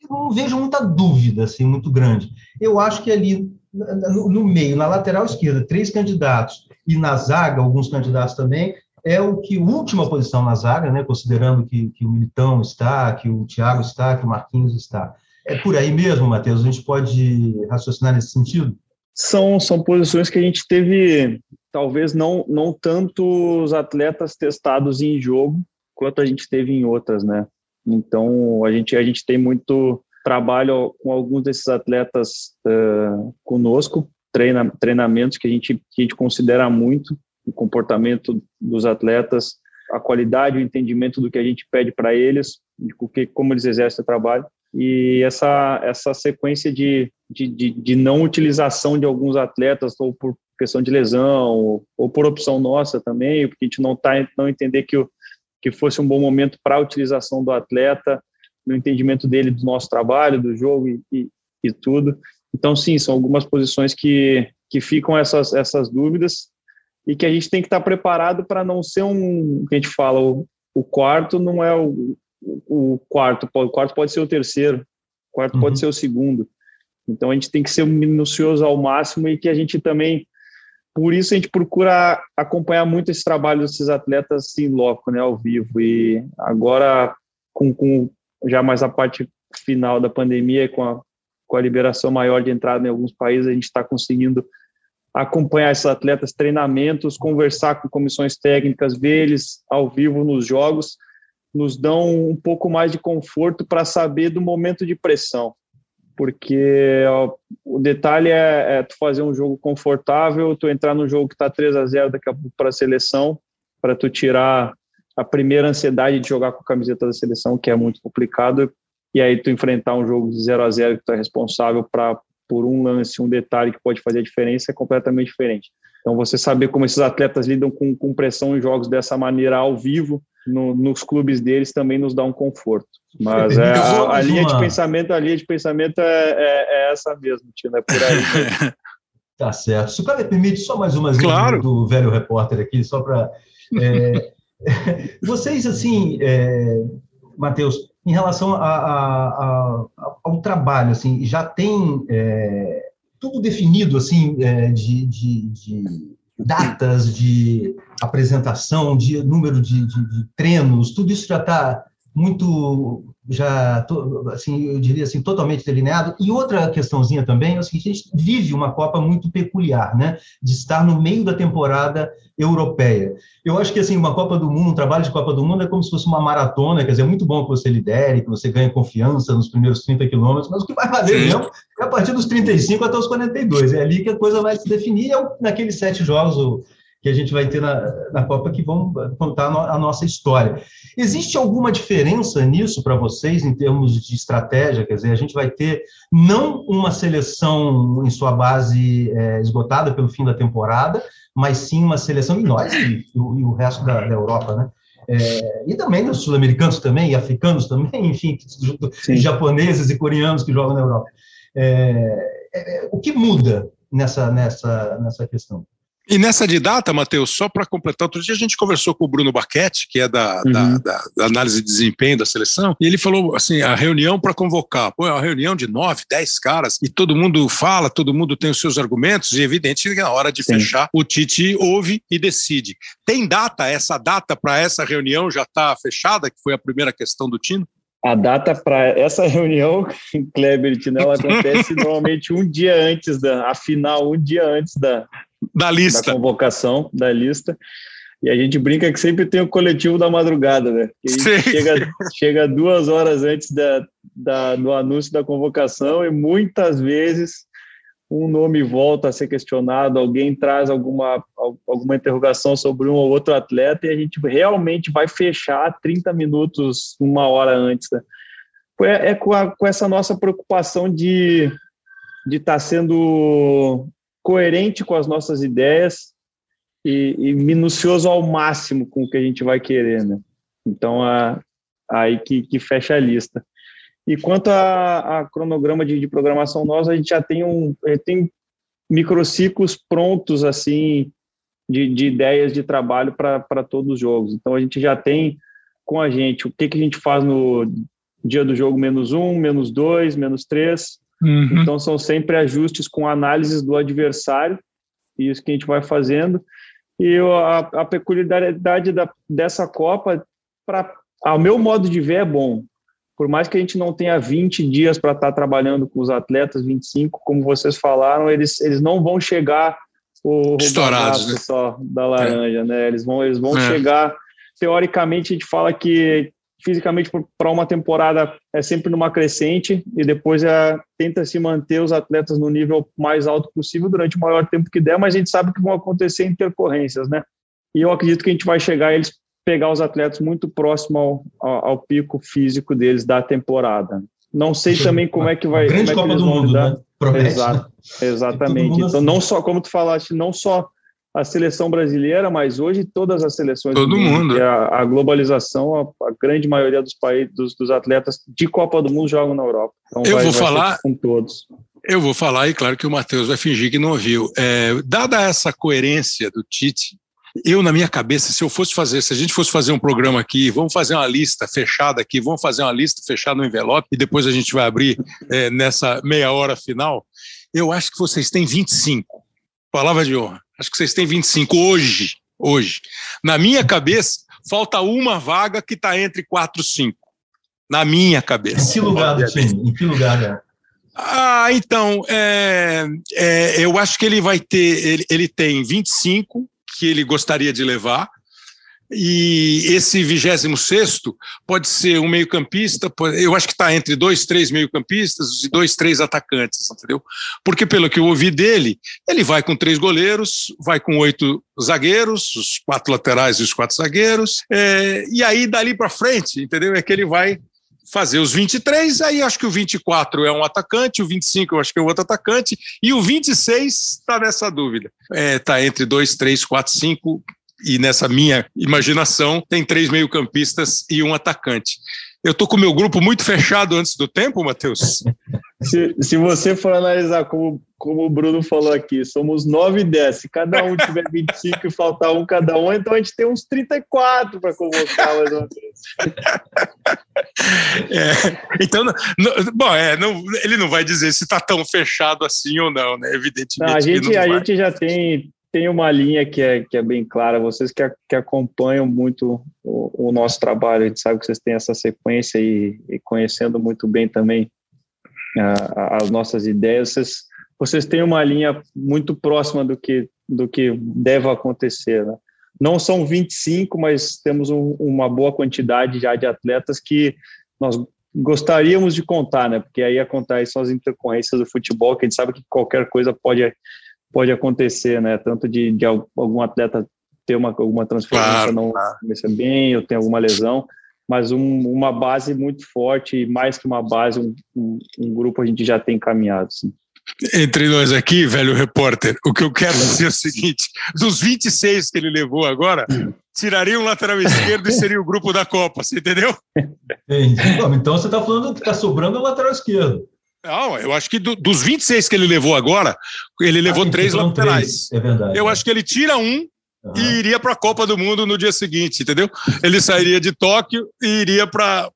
eu não vejo muita dúvida, assim, muito grande. Eu acho que ali no, meio, na lateral esquerda, três candidatos, e na zaga, alguns candidatos também, é o que última posição na zaga, né, considerando que, que o Militão está, que o Thiago está, que o Marquinhos está. É por aí mesmo, Matheus? A gente pode raciocinar nesse sentido? São, são posições que a gente teve, talvez não, não tanto os atletas testados em jogo, quanto a gente teve em outras, né? Então, a gente, a gente tem muito trabalho com alguns desses atletas uh, conosco, treina, treinamentos que a, gente, que a gente considera muito, o comportamento dos atletas, a qualidade, o entendimento do que a gente pede para eles, de que, como eles exercem o trabalho, e essa, essa sequência de, de, de, de não utilização de alguns atletas, ou por questão de lesão, ou, ou por opção nossa também, porque a gente não está não entender que, o, que fosse um bom momento para a utilização do atleta, no entendimento dele do nosso trabalho, do jogo e, e, e, tudo. Então, sim, são algumas posições que, que ficam essas, essas dúvidas e que a gente tem que estar preparado para não ser um, que a gente fala, o, o quarto não é o, o quarto, o quarto pode ser o terceiro, o quarto uhum. pode ser o segundo. Então, a gente tem que ser minucioso ao máximo e que a gente também por isso a gente procura acompanhar muito esse trabalho desses atletas em loco, né, ao vivo. E agora, com, com já mais a parte final da pandemia, com a, com a liberação maior de entrada em alguns países, a gente está conseguindo acompanhar esses atletas, treinamentos, conversar com comissões técnicas, ver eles ao vivo nos jogos, nos dão um pouco mais de conforto para saber do momento de pressão. Porque ó, o detalhe é, é, tu fazer um jogo confortável, tu entrar no jogo que está 3 a 0 daqui a pouco para a seleção, para tu tirar a primeira ansiedade de jogar com a camiseta da seleção, que é muito complicado, e aí tu enfrentar um jogo de 0 a 0 que tu é responsável para por um lance, um detalhe que pode fazer a diferença é completamente diferente. Então você saber como esses atletas lidam com, com pressão em jogos dessa maneira ao vivo no, nos clubes deles também nos dá um conforto. Mas é, a, a, linha de pensamento, a linha de pensamento é, é, é essa mesmo, Tino, é por aí. tá certo. Se o cara permite, só mais uma claro. do velho repórter aqui, só para. É, vocês, assim, é, Matheus, em relação a, a, a, ao trabalho, assim, já tem é, tudo definido, assim, é, de, de, de, datas de apresentação, de número de, de treinos, tudo isso já está muito já assim eu diria assim totalmente delineado. E outra questãozinha também é o seguinte a gente vive uma Copa muito peculiar né de estar no meio da temporada europeia. Eu acho que assim uma Copa do Mundo um trabalho de Copa do Mundo é como se fosse uma maratona quer dizer é muito bom que você lidere que você ganhe confiança nos primeiros 30 quilômetros mas o que vai Sim. mesmo é a partir dos 35 até os 42 é ali que a coisa vai se definir é naqueles sete jogos o que a gente vai ter na, na Copa que vão contar a nossa história. Existe alguma diferença nisso para vocês em termos de estratégia? Quer dizer, a gente vai ter não uma seleção em sua base é, esgotada pelo fim da temporada, mas sim uma seleção, e nós, e, e o resto da, da Europa, né? É, e também os sul-americanos também, e africanos também, enfim, japoneses e coreanos que jogam na Europa. É, é, o que muda nessa, nessa, nessa questão? E nessa de data, Matheus, só para completar, outro dia a gente conversou com o Bruno Baquete, que é da, uhum. da, da, da, análise de desempenho da seleção, e ele falou assim: a reunião para convocar, pô, é uma reunião de nove, dez caras, e todo mundo fala, todo mundo tem os seus argumentos, e é evidente que na hora de Sim. fechar, o Tite ouve e decide. Tem data? Essa data para essa reunião já está fechada, que foi a primeira questão do Tino? A data para essa reunião, Kleber e Tinel, acontece normalmente um dia antes da, a final, um dia antes da, da lista. Da convocação, da lista. E a gente brinca que sempre tem o coletivo da madrugada, né? chega, chega duas horas antes da, da, do anúncio da convocação e muitas vezes um nome volta a ser questionado, alguém traz alguma, alguma interrogação sobre um ou outro atleta e a gente realmente vai fechar 30 minutos, uma hora antes. Né? É, é com, a, com essa nossa preocupação de de estar tá sendo coerente com as nossas ideias e, e, minucioso ao máximo com o que a gente vai querer, né? Então, a, aí que, que fecha a lista. E quanto a, a cronograma de, de, programação nossa, a gente já tem um tem microciclos prontos assim de, de ideias de trabalho para todos os jogos. Então a gente já tem com a gente o que, que a gente faz no dia do jogo menos um, menos dois, menos três, Uhum. Então, são sempre ajustes com análises do adversário, e isso que a gente vai fazendo. E a, a peculiaridade da, dessa Copa, pra, ao meu modo de ver, é bom. Por mais que a gente não tenha 20 dias para estar tá trabalhando com os atletas, 25, como vocês falaram, eles, eles não vão chegar o estourados né? só da laranja, é. né? Eles vão, eles vão é. chegar. Teoricamente, a gente fala que fisicamente para uma temporada é sempre numa crescente e depois é, tenta se manter os atletas no nível mais alto possível durante o maior tempo que der, mas a gente sabe que vão acontecer intercorrências, né? E eu acredito que a gente vai chegar a eles pegar os atletas muito próximo ao, ao, ao pico físico deles da temporada. Não sei também como é que vai. grande é Copa do Mundo, né? Promete, Exato, né? Exatamente. Então, não só, como tu falaste, não só a seleção brasileira, mas hoje todas as seleções todo do mundo, a, a, globalização, a, a, grande maioria dos países dos, dos, atletas de Copa do Mundo jogam na Europa. Então eu vai, vou vai falar com todos. Eu vou falar e claro que o Matheus vai fingir que não ouviu. É, dada essa coerência do Tite, eu na minha cabeça, se eu fosse fazer, se a gente fosse fazer um programa aqui, vamos fazer uma lista fechada aqui, vamos fazer uma lista fechada no envelope e depois a gente vai abrir é, nessa meia hora final. Eu acho que vocês têm 25. Palavra de honra. Acho que vocês têm 25 hoje. Hoje. Na minha cabeça, falta uma vaga que está entre 4 e 5. Na minha cabeça. Em que lugar do time? Em que lugar é? Ah, então, é, é, eu acho que ele vai ter, ele, ele tem 25 que ele gostaria de levar, e esse 26 pode ser um meio-campista, eu acho que está entre dois, três meio-campistas e dois, três atacantes, entendeu? Porque, pelo que eu ouvi dele, ele vai com três goleiros, vai com oito zagueiros, os quatro laterais e os quatro zagueiros, é, e aí dali para frente, entendeu? É que ele vai fazer os 23, aí acho que o 24 é um atacante, o 25 eu acho que é outro atacante, e o 26 está nessa dúvida. Está é, tá entre dois, três, quatro, cinco, e nessa minha imaginação tem três meio-campistas e um atacante. Eu estou com o meu grupo muito fechado antes do tempo, Matheus? Se, se você for analisar como, como o Bruno falou aqui, somos 9 e 10. Se cada um tiver 25 e faltar um cada um, então a gente tem uns 34 para convocar mais uma vez. É, então, não, bom, é, não, ele não vai dizer se está tão fechado assim ou não, né? Evidentemente. A gente, a gente já tem tem uma linha que é, que é bem clara. Vocês que, que acompanham muito o, o, nosso trabalho, a gente sabe que vocês têm essa sequência e, e conhecendo muito bem também as nossas ideias, vocês, vocês têm uma linha muito próxima do que, do que deve acontecer. Né? Não são 25, mas temos um, uma boa quantidade já de atletas que nós gostaríamos de contar, né? Porque aí acontece são as intercorrências do futebol, que a gente sabe que qualquer coisa pode pode acontecer, né? Tanto de, de algum atleta ter uma, alguma transferência claro, não começar bem, ou ter alguma lesão, mas um, uma base muito forte, mais que uma base, um, um, um grupo a gente já tem encaminhado. Sim. Entre nós aqui, velho repórter, o que eu quero dizer é o seguinte: dos 26 que ele levou agora, tiraria um lateral esquerdo e seria o grupo da Copa, você entendeu? Então você está falando que está sobrando o lateral esquerdo. Não, eu acho que do, dos 26 que ele levou agora, ele levou ah, três laterais. Três. É verdade. Eu acho que ele tira um uhum. e iria para a Copa do Mundo no dia seguinte, entendeu? Ele sairia de Tóquio e iria para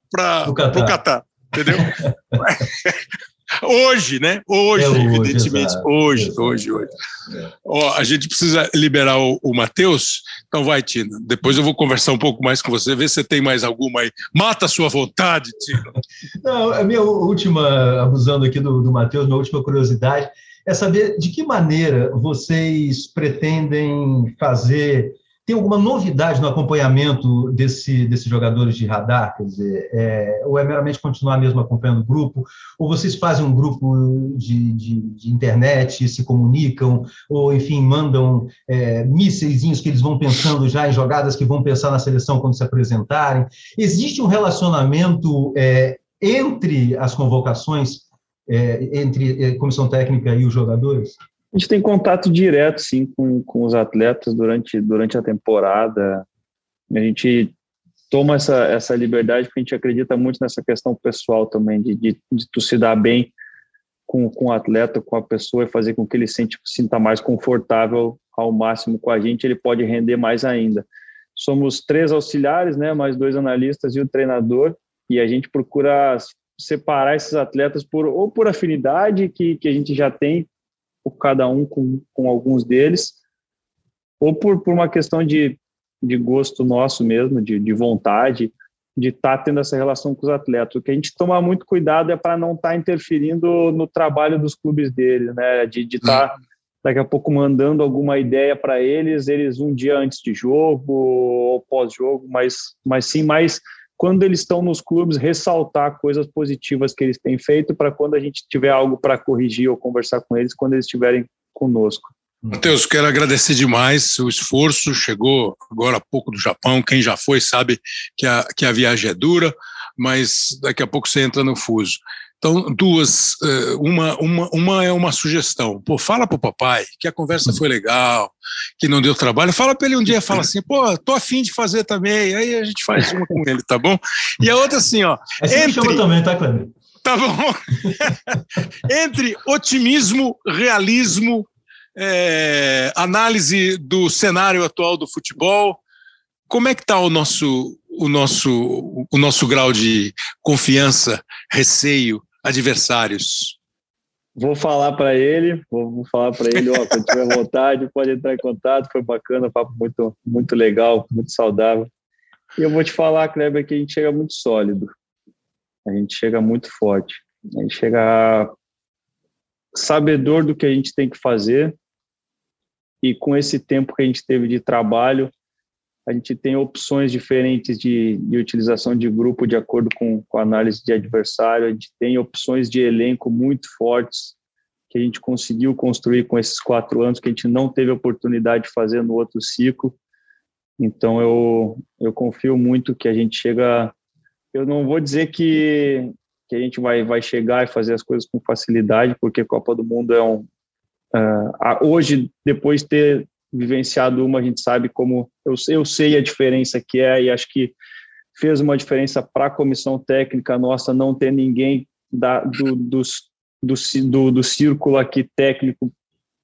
o Catar, entendeu? Hoje, né? Hoje, é hoje evidentemente. Exato, hoje, exato. hoje, hoje. É. Ó, a gente precisa liberar o, o Matheus. Então vai, Tina. Depois eu vou conversar um pouco mais com você, ver se você tem mais alguma aí. Mata a sua vontade, Tina. Não, a minha última, abusando aqui do, do Matheus, minha última curiosidade é saber de que maneira vocês pretendem fazer tem alguma novidade no acompanhamento desse, desses jogadores de radar? Quer dizer, é, ou é meramente continuar mesmo acompanhando o grupo? Ou vocês fazem um grupo de, de, de internet, se comunicam, ou, enfim, mandam é, mísseis que eles vão pensando já em jogadas que vão pensar na seleção quando se apresentarem? Existe um relacionamento é, entre as convocações, é, entre a é, comissão técnica e os jogadores? A gente tem contato direto, sim, com, com os atletas durante, durante a temporada. A gente toma essa, essa liberdade porque a gente acredita muito nessa questão pessoal também, de, de, de tu se dar bem com, com o atleta, com a pessoa e fazer com que ele se sinta mais confortável ao máximo com a gente, ele pode render mais ainda. Somos três auxiliares, né, mais dois analistas e o treinador, e a gente procura separar esses atletas por ou por afinidade que, que a gente já tem cada um com, com alguns deles, ou por, por uma questão de, de gosto nosso mesmo, de, de vontade, de estar tá tendo essa relação com os atletas. O que a gente toma muito cuidado é para não estar tá interferindo no trabalho dos clubes deles, né? De estar tá, daqui a pouco mandando alguma ideia para eles, eles um dia antes de jogo ou pós-jogo, mas, mas sim mais quando eles estão nos clubes, ressaltar coisas positivas que eles têm feito para quando a gente tiver algo para corrigir ou conversar com eles, quando eles estiverem conosco. Matheus, quero agradecer demais o esforço. Chegou agora há pouco do Japão. Quem já foi sabe que a, que a viagem é dura, mas daqui a pouco você entra no fuso. Então, duas, eh, uma, uma, uma é uma sugestão. Pô, fala pro papai que a conversa foi legal, que não deu trabalho. Fala para ele um dia, fala assim, pô, tô afim de fazer também. Aí a gente faz uma com ele, tá bom? E a outra assim, ó. entre... chama também, tá, Cleber? Tá bom. entre otimismo, realismo, é, análise do cenário atual do futebol, como é que está o nosso, o, nosso, o nosso grau de confiança, receio adversários? Vou falar para ele, vou, falar para ele, ó, quando tiver vontade, pode entrar em contato, foi bacana, papo muito, muito legal, muito saudável. E eu vou te falar, Kleber, que a gente chega muito sólido, a gente chega muito forte, a gente chega sabedor do que a gente tem que fazer e com esse tempo que a gente teve de trabalho, a gente tem opções diferentes de, de utilização de grupo de acordo com, com a análise de adversário, a gente tem opções de elenco muito fortes que a gente conseguiu construir com esses quatro anos que a gente não teve oportunidade de fazer no outro ciclo. Então eu eu confio muito que a gente chega. Eu não vou dizer que que a gente vai vai chegar e fazer as coisas com facilidade, porque Copa do Mundo é um uh, hoje depois de ter vivenciado uma a gente sabe como eu, eu sei a diferença que é e acho que fez uma diferença para a comissão técnica nossa não ter ninguém da, do, dos, do, do, do círculo aqui técnico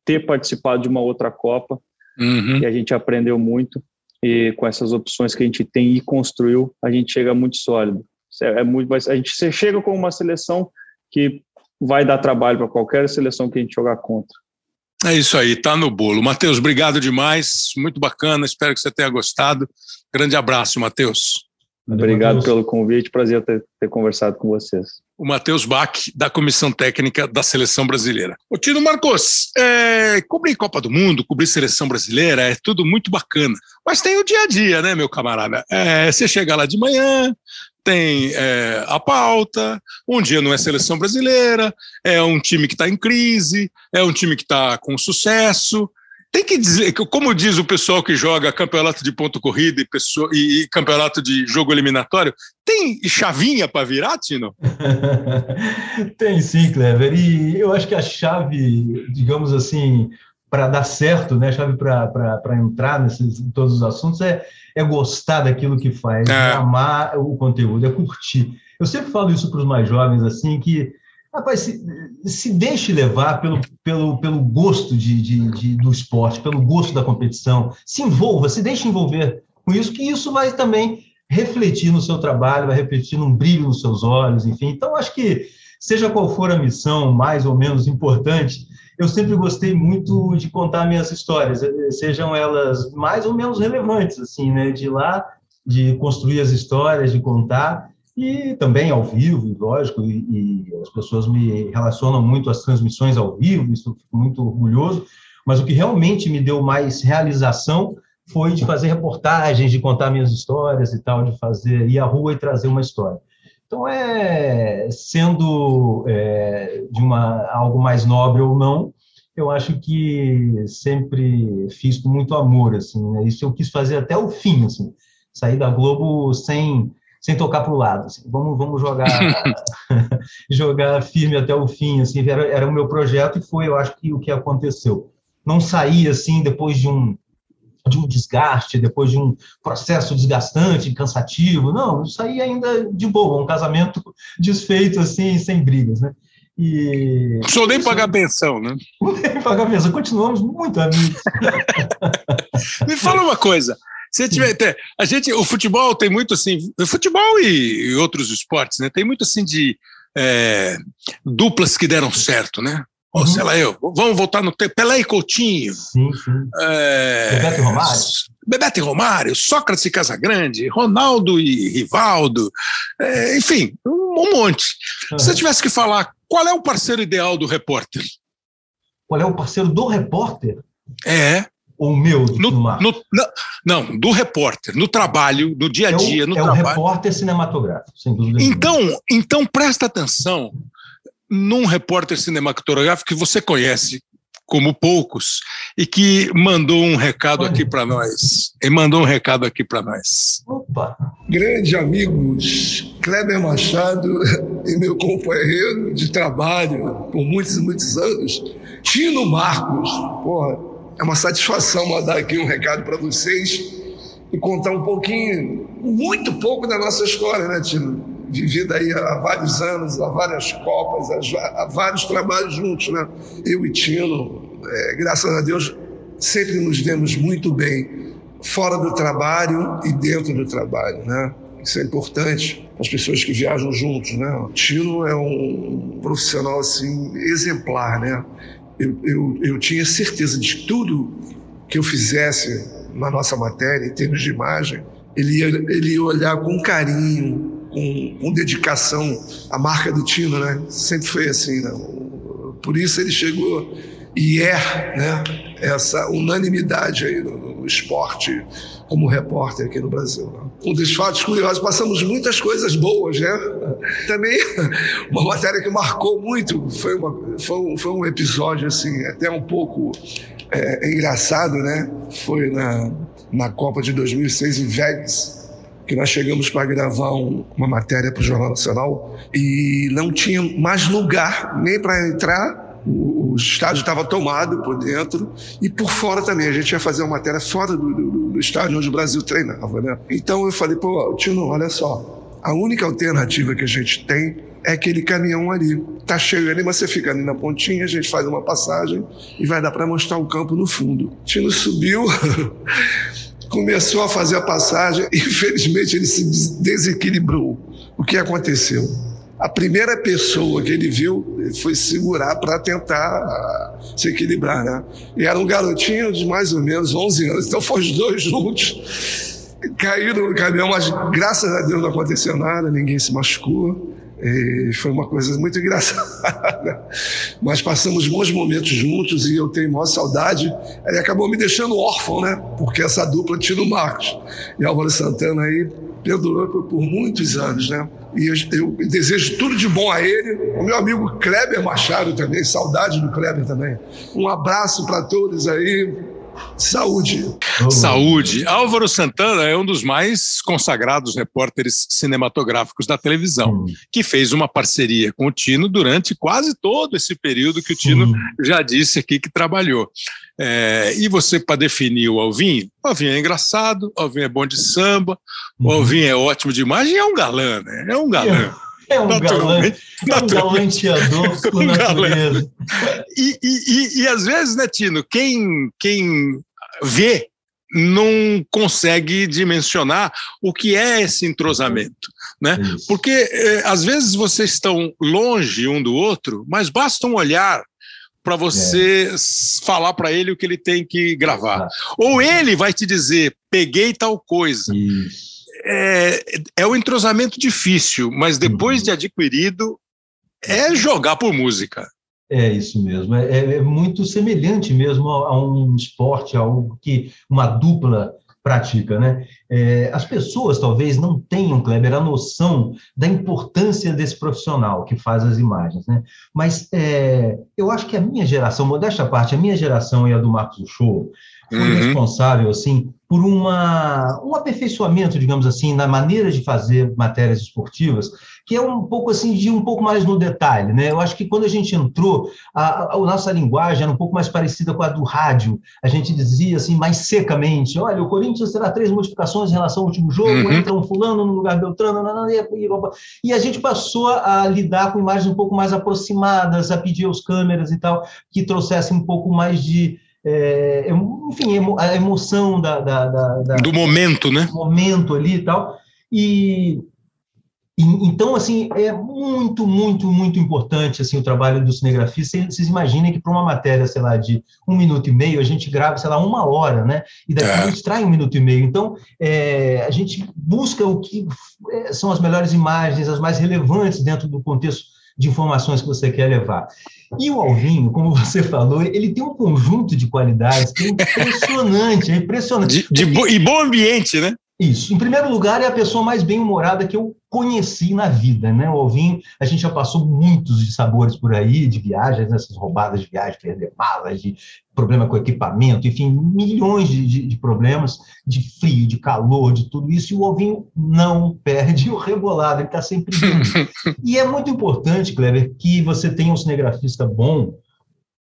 ter participado de uma outra Copa uhum. e a gente aprendeu muito e com essas opções que a gente tem e construiu, a gente chega muito sólido. É, é muito, a gente chega com uma seleção que vai dar trabalho para qualquer seleção que a gente jogar contra. É isso aí, tá no bolo. Matheus, obrigado demais, muito bacana, espero que você tenha gostado. Grande abraço, Matheus. Obrigado pelo convite, prazer ter, ter conversado com vocês. O Matheus Bach, da Comissão Técnica da Seleção Brasileira. O Tino Marcos, é, cobrir Copa do Mundo, cobrir Seleção Brasileira, é tudo muito bacana. Mas tem o dia a dia, né, meu camarada? É, você chega lá de manhã, tem é, a pauta, um dia não é seleção brasileira, é um time que está em crise, é um time que está com sucesso, tem que dizer, como diz o pessoal que joga campeonato de ponto corrida e, pessoa, e, e campeonato de jogo eliminatório, tem chavinha para virar, Tino? tem sim, Clever. E eu acho que a chave, digamos assim, para dar certo, né, a chave para entrar nesses, todos os assuntos é, é gostar daquilo que faz, é. é amar o conteúdo, é curtir. Eu sempre falo isso para os mais jovens, assim, que Rapaz, se, se deixe levar pelo, pelo, pelo gosto de, de, de, do esporte, pelo gosto da competição. Se envolva, se deixe envolver com isso, que isso vai também refletir no seu trabalho, vai refletir num brilho nos seus olhos, enfim. Então, acho que, seja qual for a missão mais ou menos importante, eu sempre gostei muito de contar minhas histórias, sejam elas mais ou menos relevantes, assim, né? De ir lá, de construir as histórias, de contar e também ao vivo, lógico, e, e, as pessoas me relacionam muito às transmissões ao vivo, isso eu fico muito orgulhoso, mas o que realmente me deu mais realização foi de fazer reportagens, de contar minhas histórias e tal, de fazer ir à rua e trazer uma história. Então, é sendo é, de uma algo mais nobre ou não, eu acho que sempre fiz com muito amor, assim, né? Isso eu quis fazer até o fim, assim, sair da Globo sem sem tocar para o lado. Assim. Vamos, vamos jogar jogar firme até o fim. Assim, era, era o meu projeto e foi, eu acho que o que aconteceu. Não saí assim depois de um de um desgaste, depois de um processo desgastante, cansativo. Não, eu saí ainda de boa, um casamento desfeito assim, sem brigas, né? E Sou nem pagar pensão, né? Nem pagar pensão, continuamos muito amigos. Me fala uma coisa, se tiver, a gente, o futebol tem muito assim, futebol e, e outros esportes, né? Tem muito assim de é, duplas que deram certo, né? Ou uhum. sei lá, eu, vamos voltar no tempo, Pelé e Coutinho. Sim, sim. É, Bebeto e Romário. Bebeto e Romário, Sócrates e Casagrande, Ronaldo e Rivaldo, é, enfim, um, monte. Uhum. Se você tivesse que falar, qual é o parceiro ideal do repórter? Qual é o parceiro do repórter? É ou meu no, no, não, do repórter, no trabalho, no dia a dia, é o, no é trabalho. O repórter cinematográfico, sem dúvida. Então, então presta atenção num repórter cinematográfico que você conhece como poucos e que mandou um recado aqui para nós. E mandou um recado aqui para nós. Opa! Grandes amigos, Kleber Machado e meu companheiro de trabalho por muitos e muitos anos, Tino Marcos. Porra, é uma satisfação mandar aqui um recado para vocês e contar um pouquinho, muito pouco da nossa história, né, Tino? Vivida aí há vários anos, há várias Copas, há vários trabalhos juntos, né? Eu e Tino, é, graças a Deus, sempre nos demos muito bem, fora do trabalho e dentro do trabalho, né? Isso é importante as pessoas que viajam juntos, né? O Tino é um profissional assim exemplar, né? eu, eu, eu tinha certeza de tudo que eu fizesse na nossa matéria, em termos de imagem, ele ia, ele ia olhar com carinho, com, com dedicação. A marca do Tino, né? Sempre foi assim, né? Por isso ele chegou e é né, essa unanimidade aí no, no esporte como repórter aqui no Brasil. Né? Um dos fatos curiosos, passamos muitas coisas boas, né? Também uma matéria que marcou muito, foi, uma, foi, um, foi um episódio assim, até um pouco é, engraçado, né? Foi na, na Copa de 2006 em Vegas, que nós chegamos para gravar um, uma matéria para o Jornal Nacional e não tinha mais lugar nem para entrar o, o estádio estava tomado por dentro e por fora também. A gente ia fazer uma matéria fora do, do, do estádio onde o Brasil treinava, né? Então eu falei, pô, Tino, olha só, a única alternativa que a gente tem é aquele caminhão ali. Tá cheio ali, mas você fica ali na pontinha, a gente faz uma passagem e vai dar para mostrar o campo no fundo. Tino subiu, começou a fazer a passagem, infelizmente ele se desequilibrou. O que aconteceu? a primeira pessoa que ele viu foi segurar para tentar se equilibrar, né? E era um garotinho de mais ou menos 11 anos. Então foram os dois juntos, caíram no caminhão, mas graças a Deus não aconteceu nada, ninguém se machucou. E foi uma coisa muito engraçada. Mas passamos bons momentos juntos e eu tenho maior saudade. Ele acabou me deixando órfão, né? Porque essa dupla Tino Marcos e Álvaro Santana aí perdurou por, muitos anos, né? E eu, eu, desejo tudo de bom a ele. O meu amigo Kleber Machado também, saudade do Kleber também. Um abraço para todos aí. Saúde. Saúde. Álvaro Santana é um dos mais consagrados repórteres cinematográficos da televisão, que fez uma parceria com o Tino durante quase todo esse período que o Tino já disse aqui que trabalhou. É, e você, para definir o Alvin, o Alvin é engraçado, o Alvin é bom de samba, o uhum. Alvin é ótimo demais e é um galã, né? É um galã. É um galã, é um galanteador por natureza. E, e, e, e, às vezes, né, Tino, quem, quem vê não consegue dimensionar o que é esse entrosamento, né? Porque eh, às vezes vocês estão longe um do outro, mas basta um olhar para você é. falar para ele o que ele tem que gravar. Ah. Ou ele vai te dizer, peguei tal coisa. É, é um entrosamento difícil, mas depois uhum. de adquirido, é jogar por música. É isso mesmo, é, é, muito semelhante mesmo a, a um esporte, a algo que uma dupla pratica, né? É, as pessoas talvez não tenham, Kleber, a noção da importância desse profissional que faz as imagens, né? Mas é, eu acho que a minha geração, modéstia à parte, a minha geração e a do Marcos Show, foi uhum. responsável, assim, por uma, um aperfeiçoamento, digamos assim, na maneira de fazer matérias esportivas, que é um pouco assim, de um pouco mais no detalhe, né? Eu acho que quando a gente entrou, a, a, nossa linguagem era um pouco mais parecida com a do rádio. A gente dizia assim, mais secamente: olha, o Corinthians terá três modificações em relação ao último jogo, uhum. entra um fulano no lugar Beltrano, e a gente passou a lidar com imagens um pouco mais aproximadas, a pedir aos câmeras e tal, que trouxessem um pouco mais de é, enfim, a emoção da, da, da, do momento, né? Momento ali e tal. E, e, então, assim, é muito, muito, muito importante assim o trabalho do cinegrafista. Vocês imaginem que para uma matéria, sei lá, de um minuto e meio, a gente grava, sei lá, uma hora, né? E daqui é. a gente extrai um minuto e meio. Então, é, a gente busca o que é, são as melhores imagens, as mais relevantes dentro do contexto de informações que você quer levar. E o Alvinho, como você falou, ele tem um conjunto de qualidades que é impressionante, é impressionante. De, de bo e bom ambiente, né? Isso. Em primeiro lugar, é a pessoa mais bem-humorada que eu conheci na vida, né? O Alvin, a gente já passou muitos de sabores por aí, de viagens, essas roubadas de viagem, perder malas, de problema com equipamento, enfim, milhões de, de, de, problemas, de frio, de calor, de tudo isso, e o Alvinho não perde o rebolado, ele está sempre bem. e é muito importante, Kleber, que você tenha um cinegrafista bom,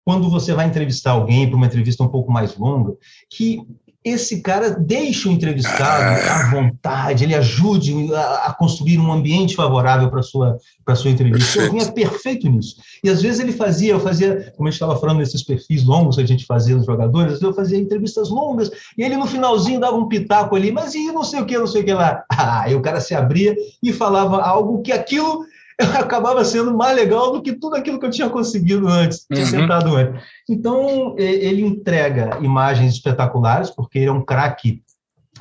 quando você vai entrevistar alguém para uma entrevista um pouco mais longa, que esse cara deixa o entrevistado à vontade, ele ajude a, a construir um ambiente favorável para a sua, sua entrevista. Perfeito. é perfeito nisso. E às vezes ele fazia, eu fazia, como a gente estava falando nesses perfis longos que a gente fazia nos jogadores, eu fazia entrevistas longas, e ele no finalzinho dava um pitaco ali, mas e não sei o que, não sei o que lá. Ah, e o cara se abria e falava algo que aquilo acabava sendo mais legal do que tudo aquilo que eu tinha conseguido antes, tinha uhum. tentado antes. Então, ele entrega imagens espetaculares, porque ele é um craque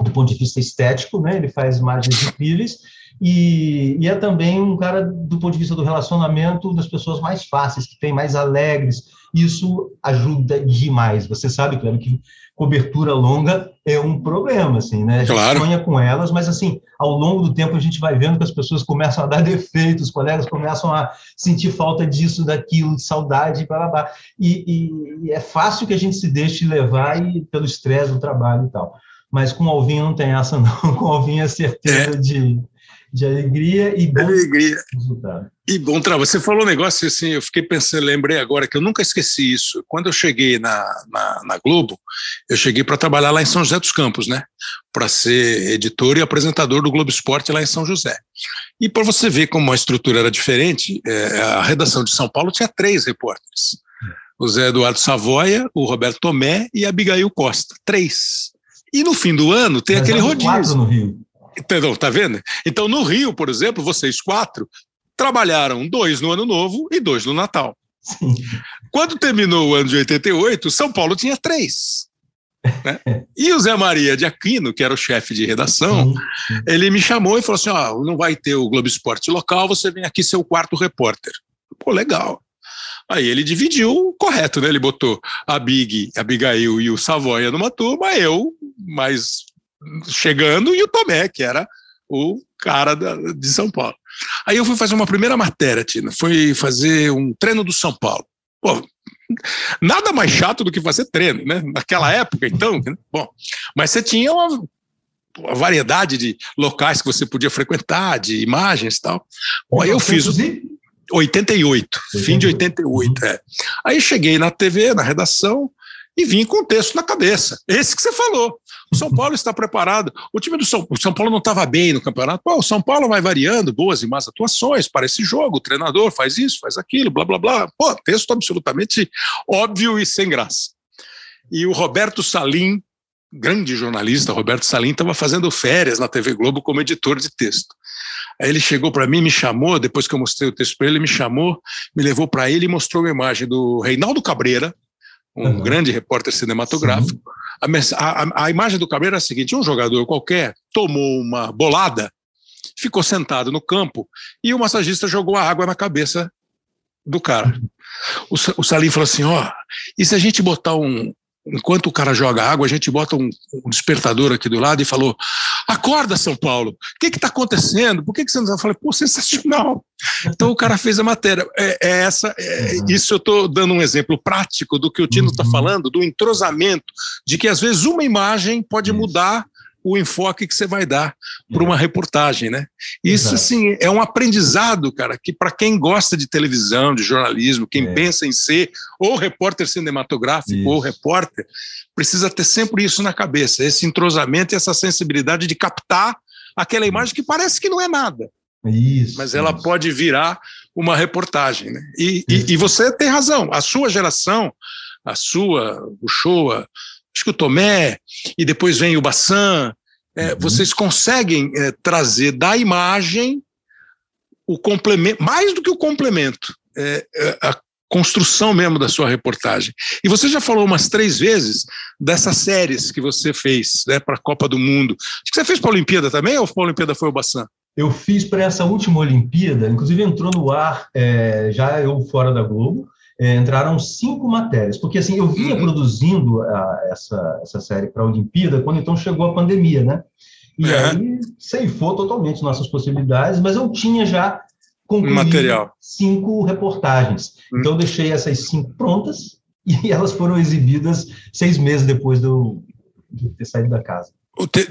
do ponto de vista estético, né? ele faz imagens incríveis, e, e, é também um cara, do ponto de vista do relacionamento, das pessoas mais fáceis, que tem mais alegres. Isso ajuda demais. Você sabe, claro, que cobertura longa é um problema, assim, né? A gente claro. sonha com elas, mas, assim, ao longo do tempo a gente vai vendo que as pessoas começam a dar defeitos, os colegas começam a sentir falta disso, daquilo, de saudade, blá, blá, blá. E, e, e é fácil que a gente se deixe levar e, pelo estresse do trabalho e tal. Mas com o Alvinho não tem essa, não. Com o Alvinho é certeza é. de de alegria e bom alegria. resultado. E bom trabalho. Você falou um negócio assim, eu fiquei pensando, lembrei agora que eu nunca esqueci isso. Quando eu cheguei na, na, na Globo, eu cheguei para trabalhar lá em São José dos Campos, né? Para ser editor e apresentador do Globo Esporte lá em São José. E para você ver como a estrutura era diferente, é, a redação de São Paulo tinha três repórteres. O Zé Eduardo Savoia, o Roberto Tomé e a Abigail Costa. Três. E no fim do ano tem Mas aquele rodízio. Quatro no Rio. Entendeu? Tá vendo? Então, no Rio, por exemplo, vocês quatro trabalharam dois no Ano Novo e dois no Natal. Sim. Quando terminou o ano de 88, São Paulo tinha três. Né? E o Zé Maria de Aquino, que era o chefe de redação, ele me chamou e falou assim: oh, não vai ter o Globo Esporte local, você vem aqui ser o quarto repórter. Pô, legal. Aí ele dividiu correto, né? Ele botou a Big, a Abigail e o Savoia numa turma, eu mais chegando e o Tomé, que era o cara da, de São Paulo. Aí eu fui fazer uma primeira matéria, Tina, foi fazer um treino do São Paulo. Pô, nada mais chato do que fazer treino, né? Naquela época, então, né? bom, mas você tinha uma, uma, variedade de locais que você podia frequentar, de imagens e tal. Bom, aí eu fiz 88, fim de 88, é. Aí cheguei na TV, na redação, e vim com o texto na cabeça. Esse que você falou. O São Paulo está preparado. O time do São, o São Paulo não estava bem no campeonato. Pô, o São Paulo vai variando boas e más atuações para esse jogo. O treinador faz isso, faz aquilo, blá, blá, blá. Pô, texto absolutamente óbvio e sem graça. E o Roberto Salim, grande jornalista, Roberto Salim, estava fazendo férias na TV Globo como editor de texto. Aí ele chegou para mim, me chamou, depois que eu mostrei o texto para ele, me chamou, me levou para ele e mostrou uma imagem do Reinaldo Cabreira, um uhum. grande repórter cinematográfico, a, a, a, imagem do Cabreira é a seguinte: um jogador qualquer tomou uma bolada, ficou sentado no campo e o massagista jogou a água na cabeça do cara. O, o Salim falou assim: ó, e se a gente botar um, enquanto o cara joga água, a gente bota um, um despertador aqui do lado e falou: Acorda, São Paulo, o que está acontecendo? Por que, que você não? Eu falei, pô, sensacional. Então o cara fez a matéria. É, é essa, é, uhum. isso eu estou dando um exemplo prático do que o Tino está uhum. falando, do entrosamento, de que às vezes uma imagem pode mudar o enfoque que você vai dar para uma reportagem, né? Isso Exato. assim é um aprendizado, cara, que para quem gosta de televisão, de jornalismo, quem é. pensa em ser ou repórter cinematográfico isso. ou repórter, precisa ter sempre isso na cabeça, esse entrosamento e essa sensibilidade de captar aquela imagem que parece que não é nada. Isso, mas ela isso. pode virar uma reportagem, né? E, e, e, você tem razão. A sua geração, a sua, o Shoa, acho que o Tomé, e depois vem o Bassan, é, uhum. vocês conseguem é, trazer da imagem o complemento, mais do que o complemento, é, é, a construção mesmo da sua reportagem. E você já falou umas três vezes dessas séries que você fez né, para a Copa do Mundo. Acho que você fez para a Olimpíada também, ou para a Olimpíada foi o Bassan? Eu fiz para essa última Olimpíada, inclusive entrou no ar é, já eu fora da Globo, entraram cinco matérias, porque assim, eu vinha uhum. produzindo a, essa, essa série para a Olimpíada quando então chegou a pandemia, né? E uhum. aí ceifou totalmente nossas possibilidades, mas eu tinha já concluído Material. cinco reportagens. Uhum. Então eu deixei essas cinco prontas e elas foram exibidas seis meses depois de eu, de ter saído da casa.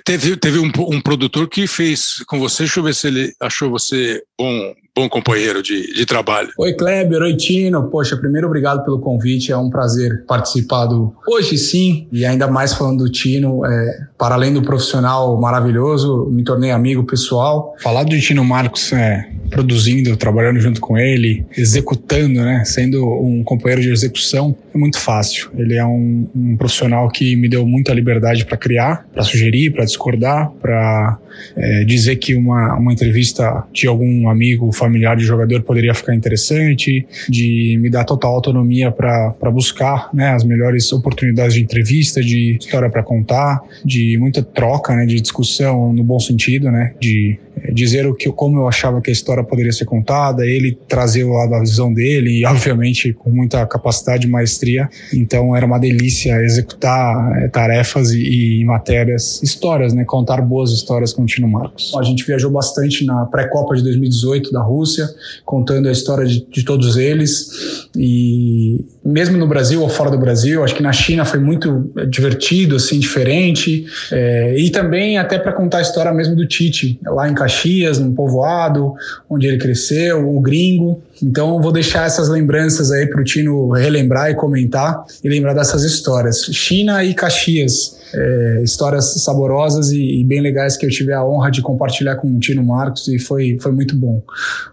Teve, teve um, um, produtor que fez com você, deixa eu ver se ele achou você bom, bom companheiro de, de trabalho. Oi, Kleber, oi, Tino. Poxa, primeiro, obrigado pelo convite. É um prazer participar do Hoje Sim, e ainda mais falando do Tino. É, para além do profissional maravilhoso, me tornei amigo pessoal. Falar do Tino Marcos é, produzindo, trabalhando junto com ele, executando, né, sendo um companheiro de execução, é muito fácil. Ele é um, um profissional que me deu muita liberdade para criar, para sugerir, para discordar, para é, dizer que uma, uma entrevista de algum amigo, familiar de jogador poderia ficar interessante, de me dar total autonomia para buscar né, as melhores oportunidades de entrevista, de história para contar, de muita troca, né, de discussão no bom sentido, né, de dizer o que, como eu achava que a história poderia ser contada, ele trazer o lado da visão dele, e obviamente com muita capacidade e maestria. Então era uma delícia executar é, tarefas e, e, matérias, histórias, né? Contar boas histórias com o Tino Marcos. A gente viajou bastante na pré-copa de 2018 da Rússia, contando a história de, de todos eles e mesmo no Brasil ou fora do Brasil, acho que na China foi muito divertido, assim, diferente, é, e também até para contar a história mesmo do Tite, lá em Caxias, num povoado, onde ele cresceu, o gringo. Então vou deixar essas lembranças aí para o Tino relembrar e comentar e lembrar dessas histórias. China e Caxias é, histórias saborosas e, e, bem legais que eu tive a honra de compartilhar com o Tino Marcos e foi, foi muito bom.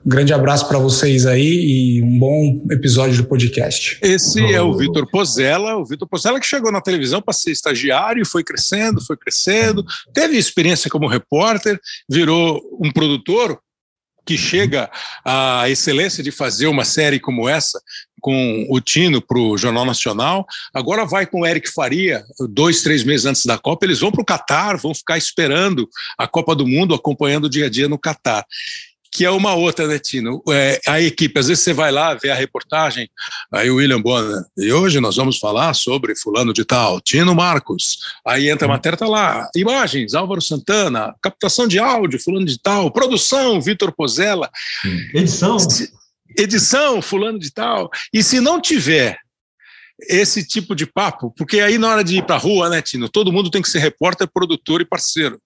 Um grande abraço para vocês aí e um bom episódio do podcast. Esse é o Vitor Pozella, o Vitor Pozella que chegou na televisão para ser estagiário, foi crescendo, foi crescendo, teve experiência como repórter, virou um produtor que chega à excelência de fazer uma série como essa, com o Tino para o Jornal Nacional, agora vai com o Eric Faria, dois, três meses antes da Copa, eles vão para o Catar, vão ficar esperando a Copa do Mundo, acompanhando o dia a dia no Catar que é uma outra, né, Tino? É, a equipe, às vezes você vai lá ver a reportagem, aí o William Bonner, e hoje nós vamos falar sobre fulano de tal, Tino Marcos, aí entra a matéria, tá lá, imagens, Álvaro Santana, captação de áudio, fulano de tal, produção, Vitor Pozella. Edição. Edição, fulano de tal. E se não tiver esse tipo de papo, porque aí na hora de ir para a rua, né, Tino, todo mundo tem que ser repórter, produtor e parceiro.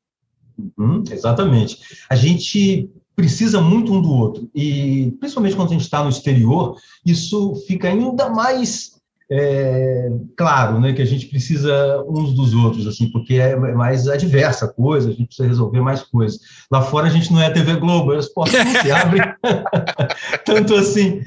Uhum, exatamente. A gente precisa muito um do outro. E, principalmente quando a gente está no exterior, isso fica ainda mais é, claro, né, que a gente precisa uns dos outros, assim, porque é mais adversa a coisa, a gente precisa resolver mais coisas. Lá fora a gente não é a TV Globo, as portas não se abrem tanto assim.